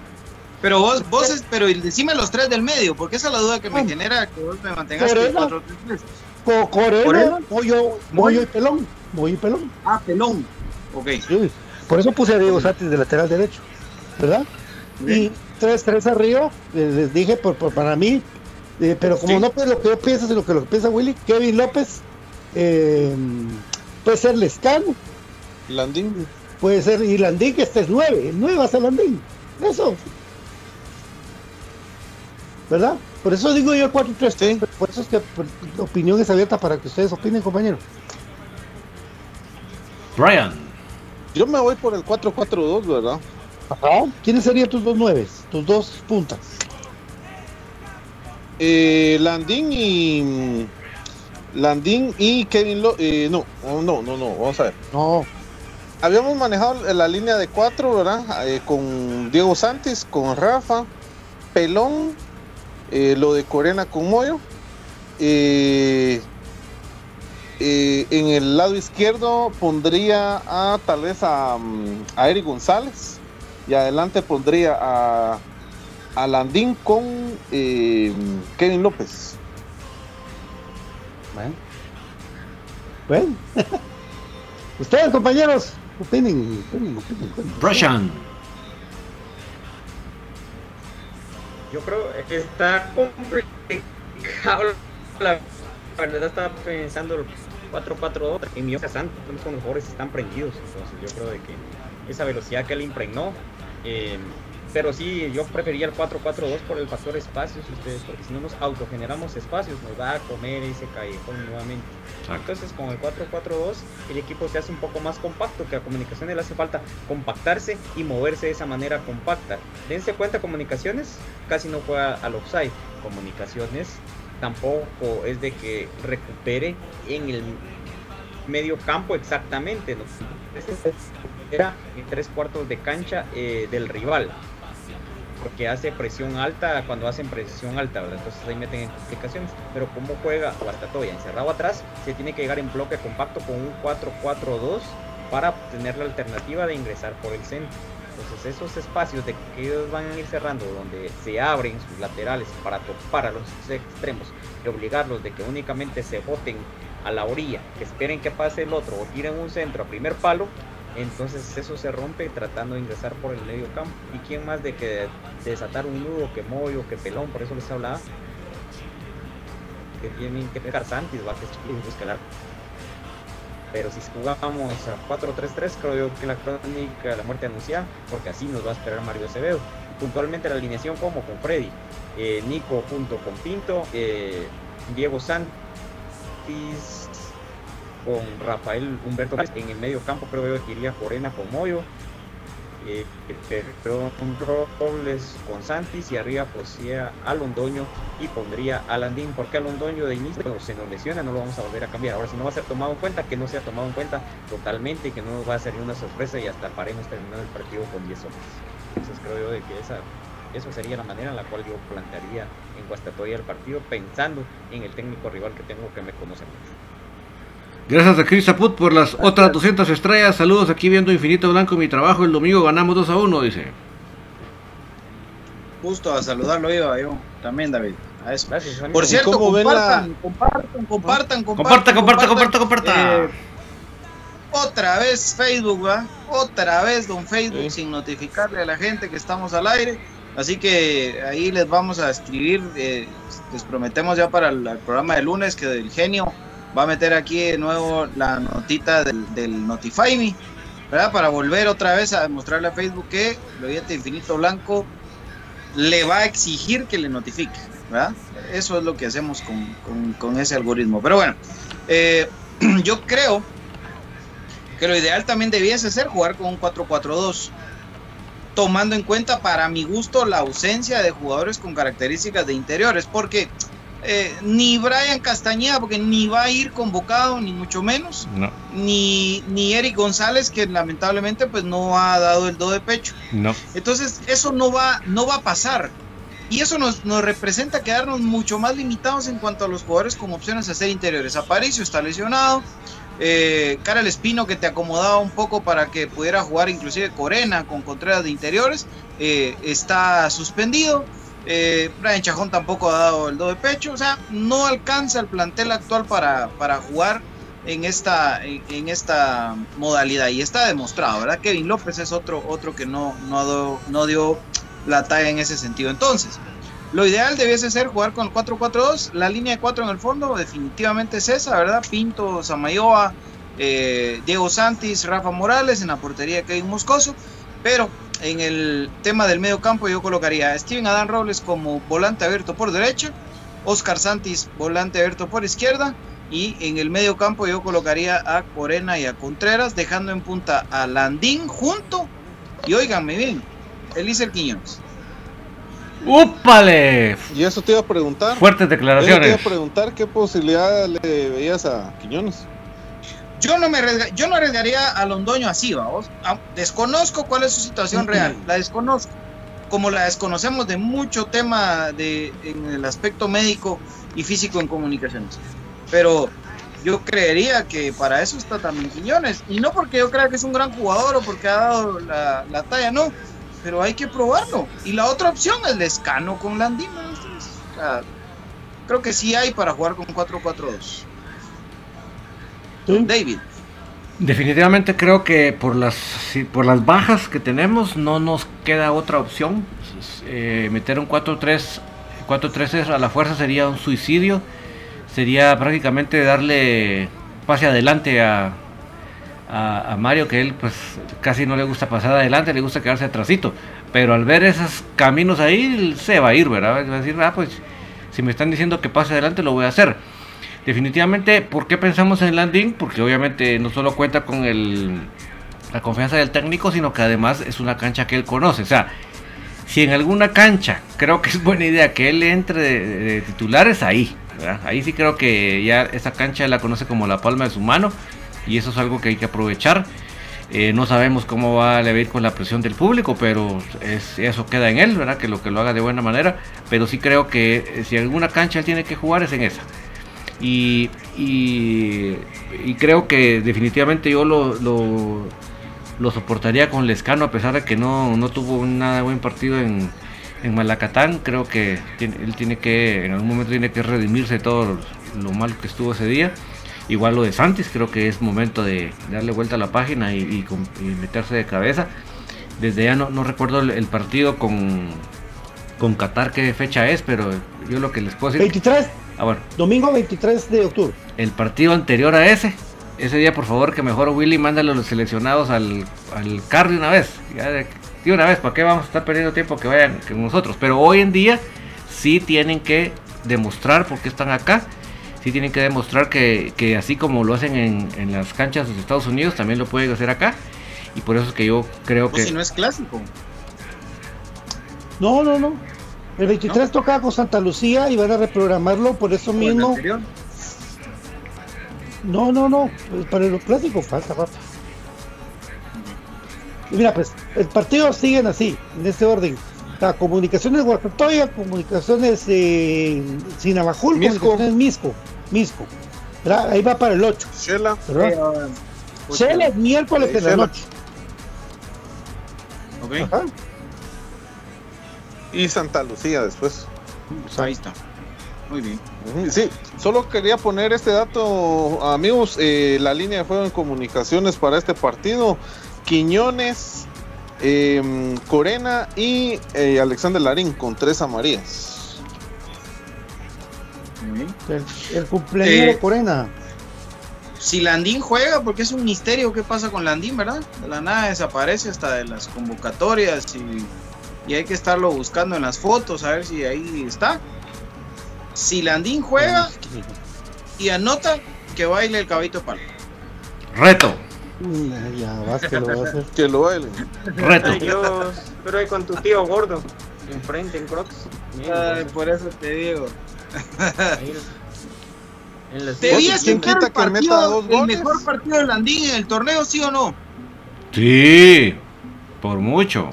Pero vos, vos, es- pero decime los tres del medio, porque esa es la duda que me Ah. genera que vos me mantengas Corena. con 4 3 co- Corena, ¿Corena? Moyo, Moyo y Pelón. Moyo y Pelón. Ah, pelón. Ok. Sí, Por eso puse a Diego Santis de lateral derecho, ¿verdad? Y tres, tres arriba, les, les dije por, por- para mí, eh, pero como Sí. no pues lo que yo pienso, sino que lo que piensa Willy, Kevin López, eh, puede ser Lescano, Landín. puede ser y Landín, que este es nueve, el nueve va a ser Landín, eso. ¿Verdad? Por eso digo yo 4-3, por eso es que pues, la opinión es abierta para que ustedes opinen, compañeros. Brian. Yo me voy por el 4-4-2, ¿verdad? Ajá. ¿Quiénes serían tus dos nueves, tus dos puntas? Eh, Landín y. Landín y Kevin Lo eh, no, no, no, no, vamos a ver. No. Habíamos manejado la línea de cuatro, ¿verdad? Eh, con Diego Santis, con Rafa, Pelón, eh, lo de Corena con Moyo. eh, eh, en el lado izquierdo pondría a tal vez a, mm, a Eric González y adelante pondría a, a Landín con eh, Kevin López. Bueno. Bueno. Ustedes, compañeros, opinen. opinen, opinen, opinen. Yo creo que está complicado. La verdad estaba pensando el 4-4-2 y mi Santos los jugadores están prendidos. Entonces yo creo de que esa velocidad que él impregnó. eh, pero sí, yo preferiría el 4-4-2 por el factor espacios, ustedes, porque si no nos autogeneramos espacios, nos va a comer ese callejón nuevamente. Entonces, con el 4-4-2, el equipo se hace un poco más compacto, que a comunicaciones le hace falta compactarse y moverse de esa manera compacta. Dense cuenta, comunicaciones casi no juega al offside. Comunicaciones tampoco es de que recupere en el medio campo exactamente, ¿no? Era en tres cuartos de cancha eh, del rival porque hace presión alta cuando hacen presión alta. Entonces ahí meten en complicaciones. Pero como juega Guastatoya encerrado atrás, se tiene que llegar en bloque compacto con un 4-4-2 para tener la alternativa de ingresar por el centro. Entonces esos espacios de que ellos van a ir cerrando, donde se abren sus laterales para topar a los extremos y obligarlos de que únicamente se boten a la orilla, que esperen que pase el otro o tiren un centro a primer palo, entonces eso se rompe tratando de ingresar por el medio campo. ¿Y quién más de que desatar un nudo que Moyo, que Pelón? Por eso les hablaba. Que tienen que pegar Santis, va que es buscar Pero si jugamos a 4-3-3, creo yo que la crónica de la muerte anunciada, porque así nos va a esperar Mario Acevedo. Puntualmente la alineación como con Freddy, eh, Nico junto con Pinto, eh, Diego Santis con Rafael Humberto en el medio campo creo yo que iría Corena con Moyo eh, perdón, Robles con Santis y arriba iría a Londoño y pondría a Landín porque a Londoño de inicio cuando se nos lesiona no lo vamos a volver a cambiar. Ahora si no va a ser tomado en cuenta que no sea tomado en cuenta totalmente y que no va a ser una sorpresa y hasta paremos terminando el partido con 10 hombres. Entonces creo yo de que esa eso sería la manera en la cual yo plantearía en Guastatoya el partido pensando en el técnico rival que tengo que me conoce mucho Gracias a Chris Aput por las otras 200 estrellas. Saludos aquí viendo Infinito Blanco mi trabajo. El domingo ganamos 2 a 1, dice. Gusto a saludarlo iba yo también, David. A eso. Gracias. Por cierto, ¿Cómo ven compartan, compartan, compartan, Comparta, comparta, comparta, comparta. Eh, otra vez Facebook, ¿va? Otra vez Don Facebook sin notificarle a la gente que estamos al aire. Así que ahí les vamos a escribir, eh, les prometemos ya para el, el programa de lunes que el genio va a meter aquí de nuevo la notita del, Notify Me, ¿verdad? Para volver otra vez a demostrarle a Facebook que el oyente Infinito Blanco le va a exigir que le notifique, ¿verdad? Eso es lo que hacemos con, con- con ese algoritmo. Pero bueno, eh, yo creo que lo ideal también debiese ser jugar con un 4-4-2, tomando en cuenta para mi gusto la ausencia de jugadores con características de interiores, porque eh, ni Brian Castañeda, porque ni va a ir convocado, ni mucho menos, No, ni, ni Eric González, que lamentablemente pues no ha dado el do de pecho. no. Entonces, eso no va, no va a pasar. Y eso nos, nos representa quedarnos mucho más limitados en cuanto a los jugadores con opciones a ser interiores. Aparicio está lesionado. Eh, Karel Espino que te acomodaba un poco para que pudiera jugar inclusive Corena con Contreras de interiores eh, está suspendido. Eh, Brian Chajón tampoco ha dado el do de pecho. O sea, no alcanza el plantel actual para, para jugar en esta, en, esta modalidad. Y está demostrado, ¿verdad? Kevin López es otro, otro que no, no dio la talla en ese sentido. Entonces, lo ideal debiese ser jugar con el 4-4-2. La línea de 4 en el fondo definitivamente es esa, ¿verdad? Pinto, Samayoa, eh, Diego Santis, Rafa Morales en la portería Kevin Moscoso. Pero en el tema del medio campo yo colocaría a Steven Adán Robles como volante abierto por derecha, Oscar Santis volante abierto por izquierda y en el medio campo yo colocaría a Corena y a Contreras dejando en punta a Landín junto y óiganme bien, Elícer Quiñones. ¡Úpale! Y eso te iba a preguntar. Fuertes Eso te iba declaraciones. a preguntar qué posibilidad le veías a Quiñones. Yo no me arriesga- yo no arriesgaría a Londoño así, vamos. Desconozco cuál es su situación real, la desconozco. Como la desconocemos de mucho tema de, en el aspecto médico y físico en comunicaciones. Pero yo creería que para eso está también Quiñones. Y no porque yo crea que es un gran jugador o porque ha dado la, la talla, no. Pero hay que probarlo. Y la otra opción es Lescano con Landín. ¿no? O sea, creo que sí hay para jugar con 4-4-2. David. Definitivamente creo que por las si- por las bajas que tenemos no nos queda otra opción. Eh, meter un 4-3 4-3 a la fuerza sería un suicidio. Sería prácticamente darle pase adelante a, a, a Mario, que él pues casi no le gusta pasar adelante, le gusta quedarse atrasito. Pero al ver esos caminos ahí, él se va a ir, ¿verdad? Va a decir, ah, pues si me están diciendo que pase adelante, lo voy a hacer. Definitivamente, ¿por qué pensamos en landing? Porque obviamente no solo cuenta con el, la confianza del técnico, sino que además es una cancha que él conoce. O sea, si en alguna cancha creo que es buena idea que él entre de, de titular, es ahí. Ahí sí creo que ya esa cancha la conoce como la palma de su mano y eso es algo que hay que aprovechar. Eh, no sabemos cómo va a ir con la presión del público, pero es, eso queda en él. Que lo que lo haga de buena manera. Pero sí creo que eh, si alguna cancha él tiene que jugar es en esa. Y, y, creo que definitivamente yo lo, soportaría con Lescano a pesar de que no, no tuvo nada buen partido en, en Malacatán. Creo que tiene- él tiene que, en algún momento tiene que redimirse todo lo mal que estuvo ese día. Igual lo de Santis, creo que es momento de darle vuelta a la página y, meterse de cabeza. Desde ya no, recuerdo el, el partido con, con Qatar, qué fecha es, pero yo lo que les puedo decir... 23, Ah, bueno, domingo 23 de octubre. el partido anterior a ese. Ese día, por favor, que mejor Willy mándale a los seleccionados al, al CAR de una vez. Ya de, de una vez, ¿para qué vamos a estar perdiendo tiempo que vayan con nosotros? Pero hoy en día sí tienen que demostrar por qué están acá. Sí tienen que demostrar que, que así como lo hacen en, en las canchas de Estados Unidos, también lo pueden hacer acá. Y por eso es que yo creo O que... si no es clásico. No, no, no. El 23 tocaba con Santa Lucía y van a reprogramarlo por eso el mismo. anterior. No, no, no. Para los clásicos falta, falta. Y mira, pues, el partido siguen así, en este orden. La comunicaciones Guacatoya, comunicaciones eh, Sinabajul, Misco. comunicaciones Misco. Misco. ¿verdad? Ahí va para el 8. Shela. ¿verdad? Shela es miércoles en la noche. Ok. Ajá. Y Santa Lucía después. Pues ahí está. Muy bien. Sí, solo quería poner este dato, amigos, eh, la línea de fuego en comunicaciones para este partido, Quiñones, em, Corena y eh, Alexander Larín con tres amarillas. El, el cumpleañero Eh, Corena. Si Landín juega, porque es un misterio qué pasa con Landín, ¿verdad? De la nada desaparece hasta de las convocatorias y, y hay que estarlo buscando en las fotos a ver si ahí está. Si Landín juega y anota, que baile el cabito de palo. Reto, Ya, vas que lo vas a hacer. Que lo bailen. reto. Ay, Dios, pero ahí con tu tío gordo, enfrente en Crocs. Ay, por eso te digo. ahí en las- ¿Te vi Oye, ¿quién aceptar quita el que meta partido, dos el mejor partido de Landín en el torneo, sí o no? Sí, por mucho.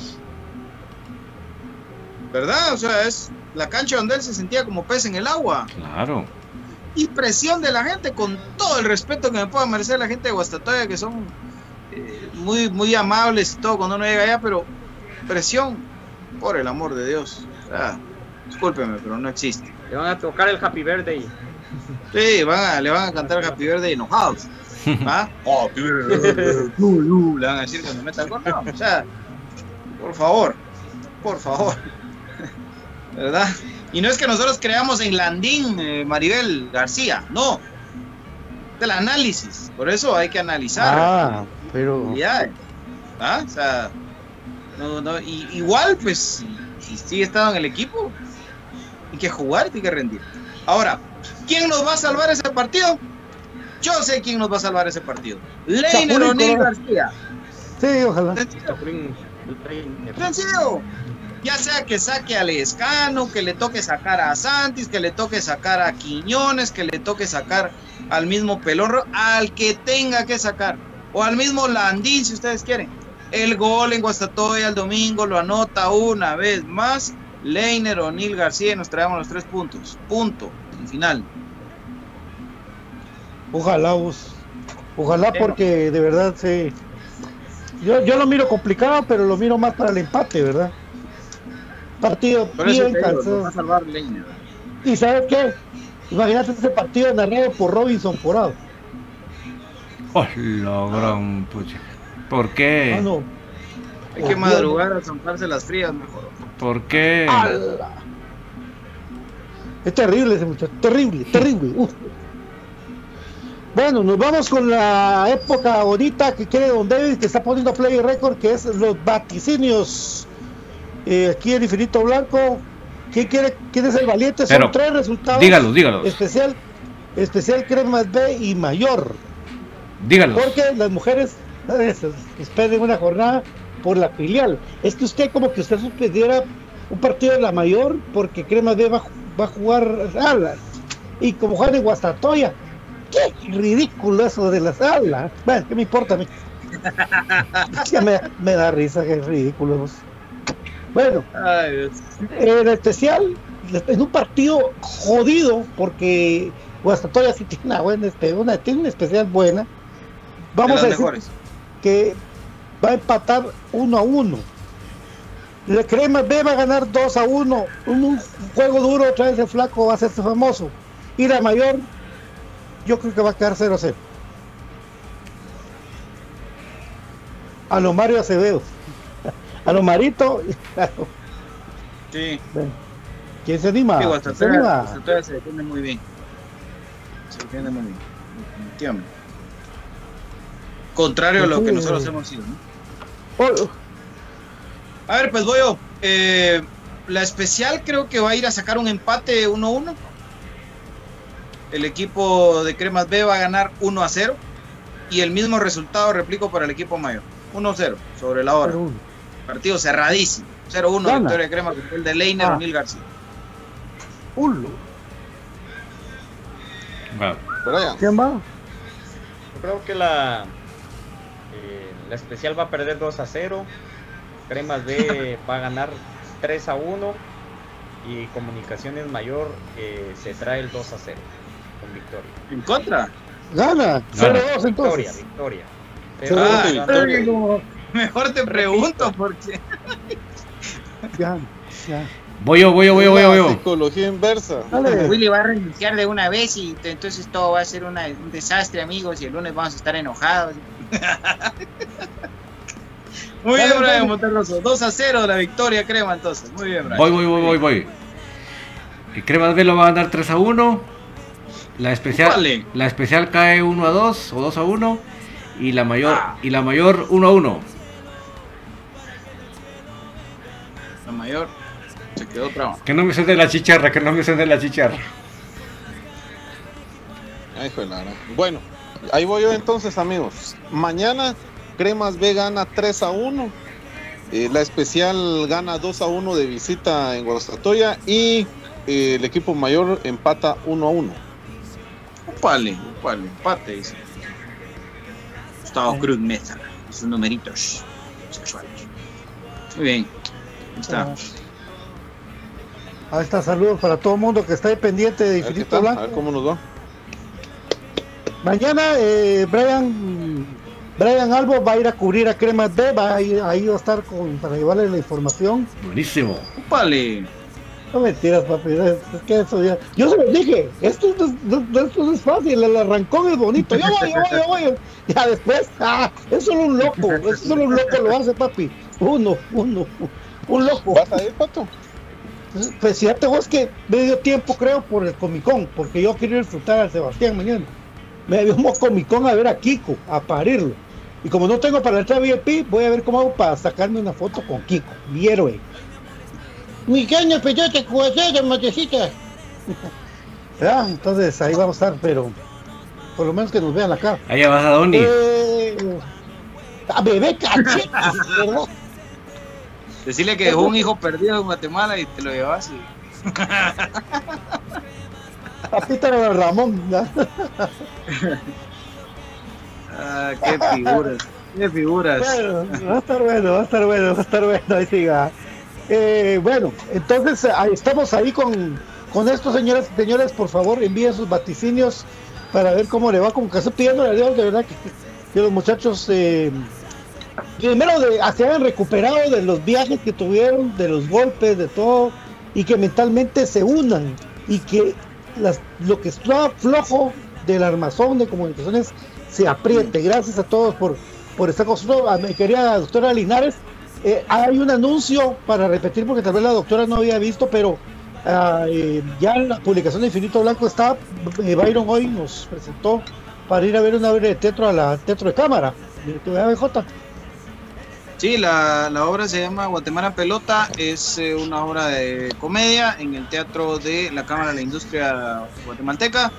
¿Verdad? O sea, es la cancha donde él se sentía como pez en el agua. Claro. y presión de la gente, con todo el respeto que me pueda merecer la gente de Guastatoya, que son eh, muy, muy amables y todo cuando uno llega allá, pero presión, por el amor de Dios. Ah, discúlpeme, pero no existe. Le van a tocar el Happy Birthday. Sí, van a- le van a cantar Happy Birthday enojados. ¿Ah? Happy Birthday to you, Le van a decir cuando meta el gol. No, o sea, por favor, por favor. ¿Verdad? Y no es que nosotros creamos en Landín, eh, Maribel García, no. Del análisis. Por eso hay que analizar. Ah, pero. realidades. ¿Ah? O sea, no, no, y- igual, pues, si, si sigue estando en el equipo, hay que jugar, hay que rendir. Ahora, ¿quién nos va a salvar ese partido? Yo sé quién nos va a salvar ese partido. Leiner O'Neill. García. Sí, ojalá. Sencillo, Ya sea que saque a Lescano, que le toque sacar a Santis, que le toque sacar a Quiñones, que le toque sacar al mismo Pelorro, al que tenga que sacar. O al mismo Landín, si ustedes quieren. El gol en Guastatoya el domingo lo anota una vez más. Leiner O'Neill García y nos traemos los tres puntos. Punto. Final. Ojalá, vos. Ojalá porque de verdad se... Yo, yo lo miro complicado, pero lo miro más para el empate, ¿verdad? Partido bien cansado. va a salvar leña. ¿Y sabes qué? Imagínate ese partido narrado por Robinson Porado. Oh, la gran pucha. ¿Por qué? Ah, no. Hay que madrugar a zamparse las frías mejor. ¿Por qué? ¡Ala! Es terrible ese muchacho, terrible, terrible. Uf. Bueno, nos vamos con la época bonita que quiere Don David, que está poniendo play record, que es los vaticinios. Eh, aquí el infinito blanco. ¿Quién quiere? ¿Quién es el valiente? Son Pero, tres resultados. dígalos, dígalos. Especial, especial cremas B y mayor. Dígalos. Porque las mujeres suspenden una jornada por la filial. Es que usted como que usted suspendiera un partido de la mayor porque Cremas B va, va a jugar alas. Y como juegan en Guastatoya. Qué ridículo eso de las alas. Bueno, ¿qué me importa a mí? Me, me da risa, que es ridículo. vos. Bueno, Ay, Dios. en especial, en un partido jodido, porque Guastatoya sí tiene una buena, espe- una, tiene una especial buena. Vamos De a decir mejores. que va a empatar uno a uno. La Crema B va a ganar 2 a 1. Un, un juego duro, otra vez el flaco va a hacerse famoso. Y la mayor, yo creo que va a quedar 0 a 0. A lo Mario Acevedo. A lo Marito. Sí. ¿Quién se anima? Digo, ¿Quién se anima? Guastatoya se defiende muy bien. Se defiende muy bien. Definitivamente. Contrario a lo que Sí. nosotros hemos sido, ¿no? Oh, A ver, pues voy yo. Eh, la especial creo que va a ir a sacar un empate 1-1. El equipo de Cremas B va a ganar 1 a 0. Y el mismo resultado replico para el equipo mayor. 1-0 sobre la hora. Partido cerradísimo. 0-1 Gana. victoria de Cremas con el de Leiner Ah. O'Neill García. Ulo. Brian. ¿Quién va? Yo creo que la, eh, la especial va a perder 2 a 0. Cremas B va a ganar 3 a 1. Y Comunicaciones Mayor eh, se trae el 2 a 0 con victoria. ¿En contra? Gana. 0-2 Victoria, entonces. victoria. Cero Pero- Ah, victoria. Mejor te pregunto porque Ya, ya. Voy yo, voy yo, voy yo, voy yo, voy yo. Psicología inversa. Willy va a renunciar de una vez y entonces todo va a ser una- un desastre, amigos, y el lunes vamos a estar enojados. Muy bien, Dale, Brian dale. Monterroso. 2 a 0 la victoria, crema, entonces. Muy bien, Brian. Voy, voy, voy, voy, voy. El Cremas B lo va a ganar 3 a 1. La especial, Vale. la especial cae 1 a 2 o 2 a 1. Y la mayor, Ah. y la mayor 1 a 1. Mayor se quedó traba. Que no me suene la chicharra, que no me suene la chicharra. Ay, Bueno, ahí voy yo entonces, amigos. Mañana Cremas B gana 3 a 1. Eh, la especial gana 2 a 1 de visita en Guastatoya. Y eh, el equipo mayor empata 1 a 1. Upale, upale, empate, dice. Gustavo Cruz Mesa, sus numeritos sexuales. Muy bien, ahí está. Ahí está, saludos para todo el mundo que está ahí pendiente de Infinito a Blanco. ver cómo nos va. Mañana eh, Brian Brian Albo va a ir a cubrir a Cremas B, va a ir, ahí va a estar con, para llevarle la información. Buenísimo. Upale. No mentiras, papi, es, es que eso ya. Yo se los dije, esto, no es- no- esto no es fácil, el arrancón es bonito. Yo voy, yo voy, yo voy. Ya después, ah, es solo un loco, es solo un loco lo hace, papi. Uno, uno, un loco. ¿Vas a ir, Pato? Pues fíjate vos que medio tiempo creo por el Comic Con, porque yo quiero disfrutar al Sebastián mañana. Me dio un Comic Con a ver a Kiko, a parirlo. Y como no tengo para entrar VIP, voy a ver cómo hago para sacarme una foto con Kiko, mi héroe. Mi caño peyote, cuachero, matecita. Ya, entonces ahí vamos a estar, pero por lo menos que nos vean la cara. Allá vas a Donny. Eh, a bebé cachetes, ¿verdad? Decirle que dejó un hijo perdido en Guatemala y te lo llevas y. Papita de Ramón. ¿verdad? Ah, qué figuras. Qué figuras. Bueno, va a estar bueno, va a estar bueno, va a estar bueno, ahí siga. Eh, bueno, entonces ahí estamos ahí con, con esto, señoras y señores, por favor envíen sus vaticinios para ver cómo le va, como que estoy pidiendo a Dios de verdad que, que los muchachos eh, primero de, se hayan recuperado de los viajes que tuvieron, de los golpes, de todo, y que mentalmente se unan y que las, lo que está flojo del armazón de comunicaciones se apriete. Gracias a todos por, por estar con nosotros. A mi querida doctora Linares, eh, hay un anuncio para repetir porque tal vez la doctora no había visto, pero ah, eh, ya en la publicación de Infinito Blanco está, eh, Byron hoy nos presentó para ir a ver una obra de teatro a la Teatro de Cámara, de ABJ. Sí, la, obra se llama Guatemala Pelota, es eh, una obra de comedia en el Teatro de la Cámara de la Industria Guatemalteca.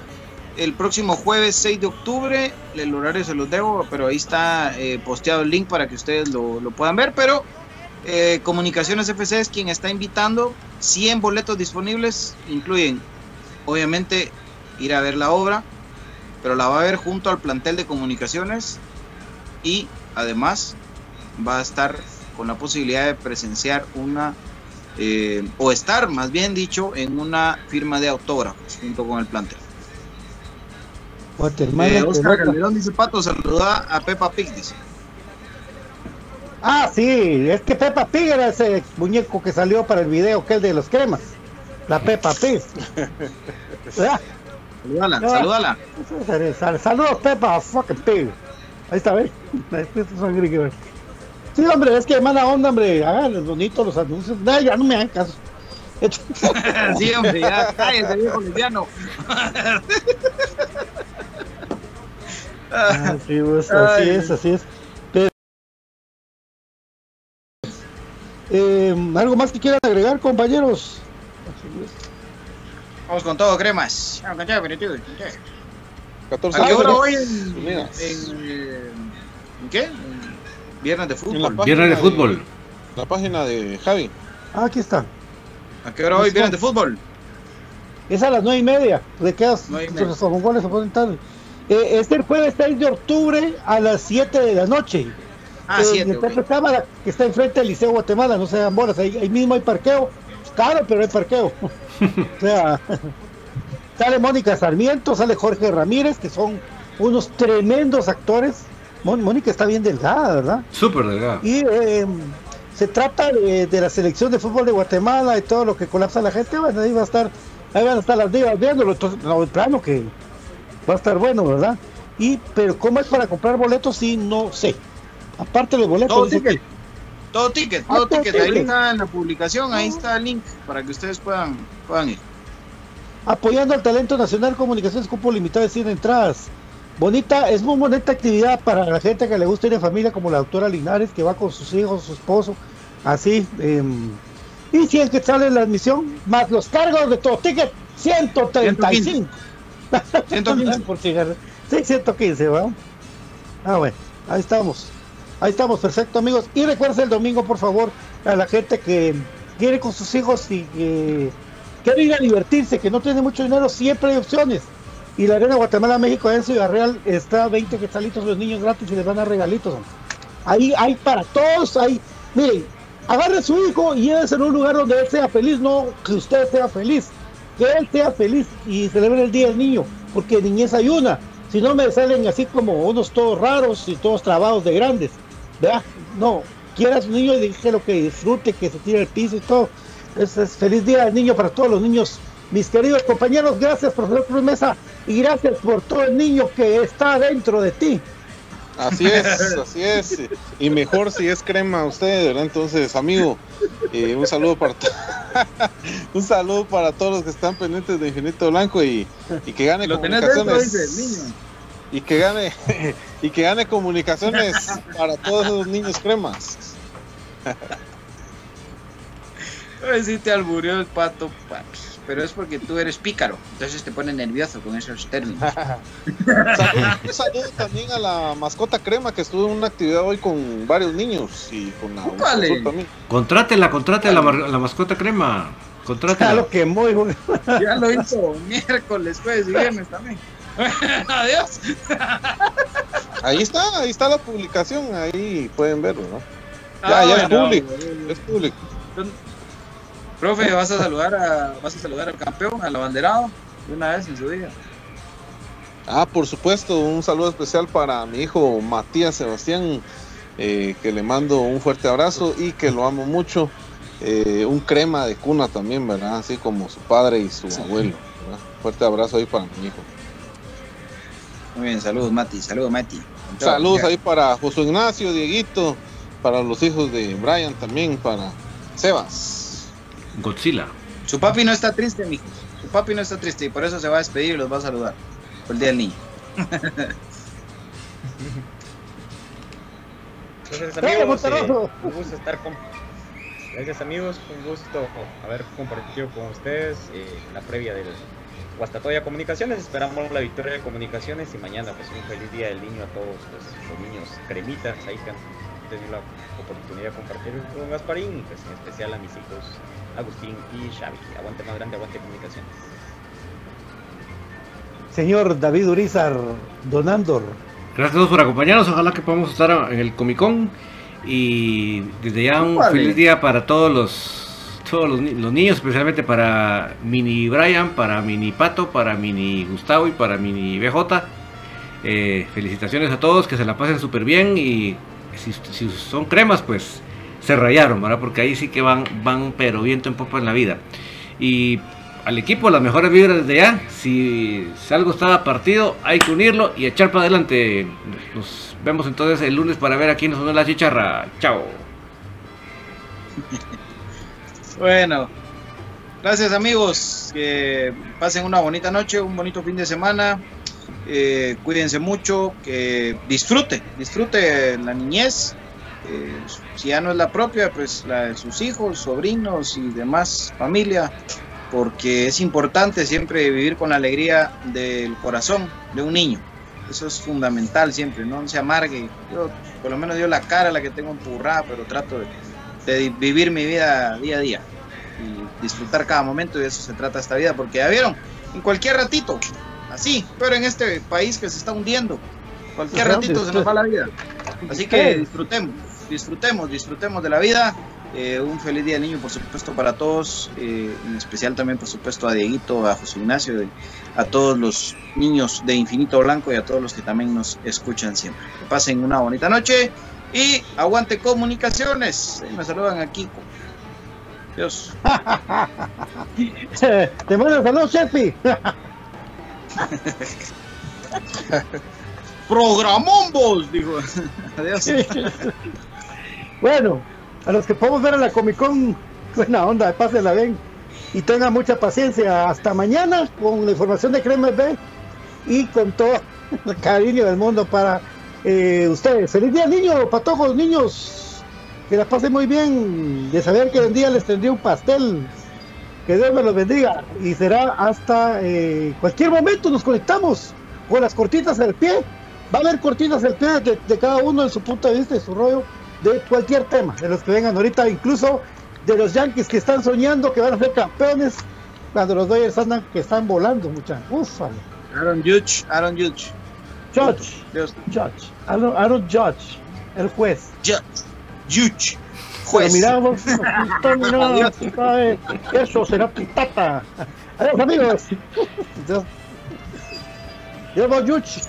El próximo jueves 6 de octubre, el horario se los debo, pero ahí está eh, posteado el link para que ustedes lo, lo puedan ver. Pero eh, Comunicaciones FC es quien está invitando. 100 boletos disponibles, incluyen obviamente ir a ver la obra, pero la va a ver junto al plantel de comunicaciones y además va a estar con la posibilidad de presenciar una, eh, o estar más bien dicho, en una firma de autógrafos junto con el plantel. Guatemala Eh, Oscar. Calderón dice Pato, saluda a Peppa Pig, dice. Ah, sí, es que Peppa Pig era ese muñeco que salió para el video, que es de los cremas. La Peppa Pig. ¿Verdad? Saludala, Ah. saludala. Sal- Saludos, Peppa fucking Pig. Ahí está, ¿ves? Sí, hombre, es que mala onda, hombre. Hagan bonitos los anuncios. No, ya no me hagan caso. sí, hombre, ya cállate, viejo lesbiano. Ah, sí, pues, así es, así es. Pero- Eh, ¿Algo más que quieran agregar, compañeros? Vamos con todo, cremas. Vamos con todo, aperitivo, con todo. 14 ¿A qué hora hoy en, Unidas. en, ¿en qué? Viernes de fútbol. Viernes de fútbol. La página de Javi. Ah, aquí está. ¿A qué hora hoy Viernes de fútbol? Es a las nueve y media. ¿De qué Nueve y media. los mongoles se ponen tarde? Eh, es el jueves 6 de octubre a las 7 de la noche. Ah, Eh, 7, en el Teatro Cámara, que está enfrente del Liceo Guatemala, no se dan bolas, ahí, ahí mismo hay parqueo. Claro, pero hay parqueo. o sea, sale Mónica Sarmiento, sale Jorge Ramírez, que son unos tremendos actores. Mónica está bien delgada, ¿verdad? Súper delgado. Y eh, se trata de, de la selección de fútbol de Guatemala y todo lo que colapsa la gente. Bueno, ahí va a estar, ahí van a estar las divas viéndolo. Entonces, no, plano que va a estar bueno, ¿verdad? Y, pero ¿cómo es para comprar boletos? Sí, no sé. Aparte de los boletos, Todo ticket. que- Todo ticket, Ah, todo todo ticket. Ahí ticket. está en la publicación, ahí está el link para que ustedes puedan, puedan ir. apoyando al talento nacional, comunicaciones, cupo limitado de 100 entradas. Bonita, es muy bonita actividad para la gente que le gusta ir en familia, como la doctora Linares, que va con sus hijos, su esposo, así. em, y 100 que sale la admisión, más los cargos de todo ticket, 135. 115. Por cigarro. Sí, 115, ¿va? Ah, bueno, ahí estamos. Ahí estamos, perfecto, amigos. Y recuerden el domingo, por favor, a la gente que quiere con sus hijos y que quiere ir a divertirse, que no tiene mucho dinero, siempre hay opciones. Y la Arena Guatemala, México, en Ciudad Real, está a 20 quetzalitos los niños gratis y les van a regalitos. Ahí hay para todos, hay, miren, agarre a su hijo y llévese en un lugar donde él sea feliz, no que usted sea feliz, que él sea feliz y celebre el Día del Niño, porque niñez hay una. Si no me salen así como unos todos raros y todos trabados de grandes, ¿verdad? No, quiera a su niño y déjelo que disfrute, que se tire al piso y todo. Es, es feliz día del niño para todos los niños. Mis queridos compañeros, gracias profesor Cruz Mesa y gracias por todo el niño que está dentro de ti. Así es, así es. Y mejor si es crema usted, ¿verdad? Entonces, amigo, eh, un saludo para un saludo para todos los que están pendientes de Infinito Blanco y, y que gane Lo tenés dentro, comunicaciones. dice el niño. Y que gane y que gane comunicaciones para todos esos niños cremas. Ay, sí te alburió el pato, papi. Pero es porque tú eres pícaro, entonces te pone nervioso con esos términos. Saludo, un saludo también a la mascota crema que estuvo en una actividad hoy con varios niños y con la también. Contrátela, contrátela, la, mar- la mascota crema. Ya Contrátela. lo que muy Ya lo hizo miércoles, jueves y viernes también. Adiós. Ahí está, ahí está la publicación, ahí pueden verlo, ¿no? Ah, Ya, ya es bueno. público, es público. Profe, vas a saludar a, vas a saludar al campeón, al abanderado, de una vez en su día. Ah, por supuesto, un saludo especial para mi hijo Matías Sebastián, eh, que le mando un fuerte abrazo y que lo amo mucho. Eh, un crema de cuna también, ¿verdad? Así como su padre y su abuelo. ¿verdad? Fuerte abrazo ahí para mi hijo. Muy bien, saludos Mati, saludos Mati. Saludos ahí para José Ignacio, Dieguito, para los hijos de Brian también, para Sebas. Godzilla. Su papi no está triste, mijo. Su papi no está triste y por eso se va a despedir y los va a saludar. Por el día del niño. Gracias ¡Eh, amigos, eh, un gusto estar con... Gracias amigos, un gusto haber compartido con ustedes eh, la previa del Guastatoya Comunicaciones. Esperamos la victoria de Comunicaciones y mañana pues un feliz día del niño a todos pues, los niños cremitas ahí que han tenido la oportunidad de compartir con Gasparín y pues en especial a mis hijos Agustín y Xavi. Aguante más grande, aguante Comunicaciones. Señor David Urizar, Donandor. Gracias a todos por acompañarnos. Ojalá que podamos estar en el Comic Con. Y desde ya un Vale. feliz día para todos los todos los, ni- los niños, especialmente para Mini Brian, para Mini Pato, para Mini Gustavo y para Mini BJ. Eh, felicitaciones a todos, que se la pasen súper bien y si, si son cremas, pues se rayaron, ¿verdad? Porque ahí sí que van, van pero viento en popa en la vida. Y al equipo las mejores vibras desde ya. Si, si algo estaba partido, hay que unirlo y echar para adelante. Nos vemos entonces el lunes para ver a quién nos la chicharra. Chao. Bueno, gracias amigos. Que pasen una bonita noche, un bonito fin de semana. Eh, cuídense mucho, que disfrute, disfrute la niñez. Eh, si ya no es la propia, pues la de sus hijos, sobrinos y demás familia, porque es importante siempre vivir con la alegría del corazón de un niño. Eso es fundamental siempre, no se amargue. Yo, por lo menos yo la cara la que tengo empurrada, pero trato de, de vivir mi vida día a día y disfrutar cada momento y de eso se trata esta vida, porque ya vieron, en cualquier ratito, así, pero en este país que se está hundiendo, cualquier ratito se nos va la vida. Así que disfrutemos, disfrutemos, disfrutemos de la vida. Eh, un feliz día del niño, por supuesto, para todos, eh, en especial también, por supuesto, a Dieguito, a José Ignacio, a todos los niños de Infinito Blanco y a todos los que también nos escuchan siempre. Que pasen una bonita noche y aguante comunicaciones. Me saludan aquí. Dios. Te mando saludos, Chefi. Programombos, dijo. Adiós. Bueno, a los que podemos ver en la Comic Con, buena onda, pásenla bien y tengan mucha paciencia. Hasta mañana con la información de Cremes B y con todo el cariño del mundo para eh, ustedes. Feliz día, niños, patojos, niños. Que la pasen muy bien. De saber que un día les tendría un pastel. Que Dios me los bendiga. Y será hasta eh, cualquier momento nos conectamos con las cortitas del pie. Va a haber cortinas del pie de, de cada uno en su punto de vista y su rollo de cualquier tema, de los que vengan ahorita, incluso de los Yankees que están soñando que van a ser campeones cuando los Dodgers andan que están volando, muchachos. Ufale. Aaron Judge, Aaron Judge. Judge, Dios. Judge, Aaron, Aaron Judge, el juez. Judge, Judge, juez. miramos, eso será pitata. Adiós, amigos. Dios, Dios, Judge.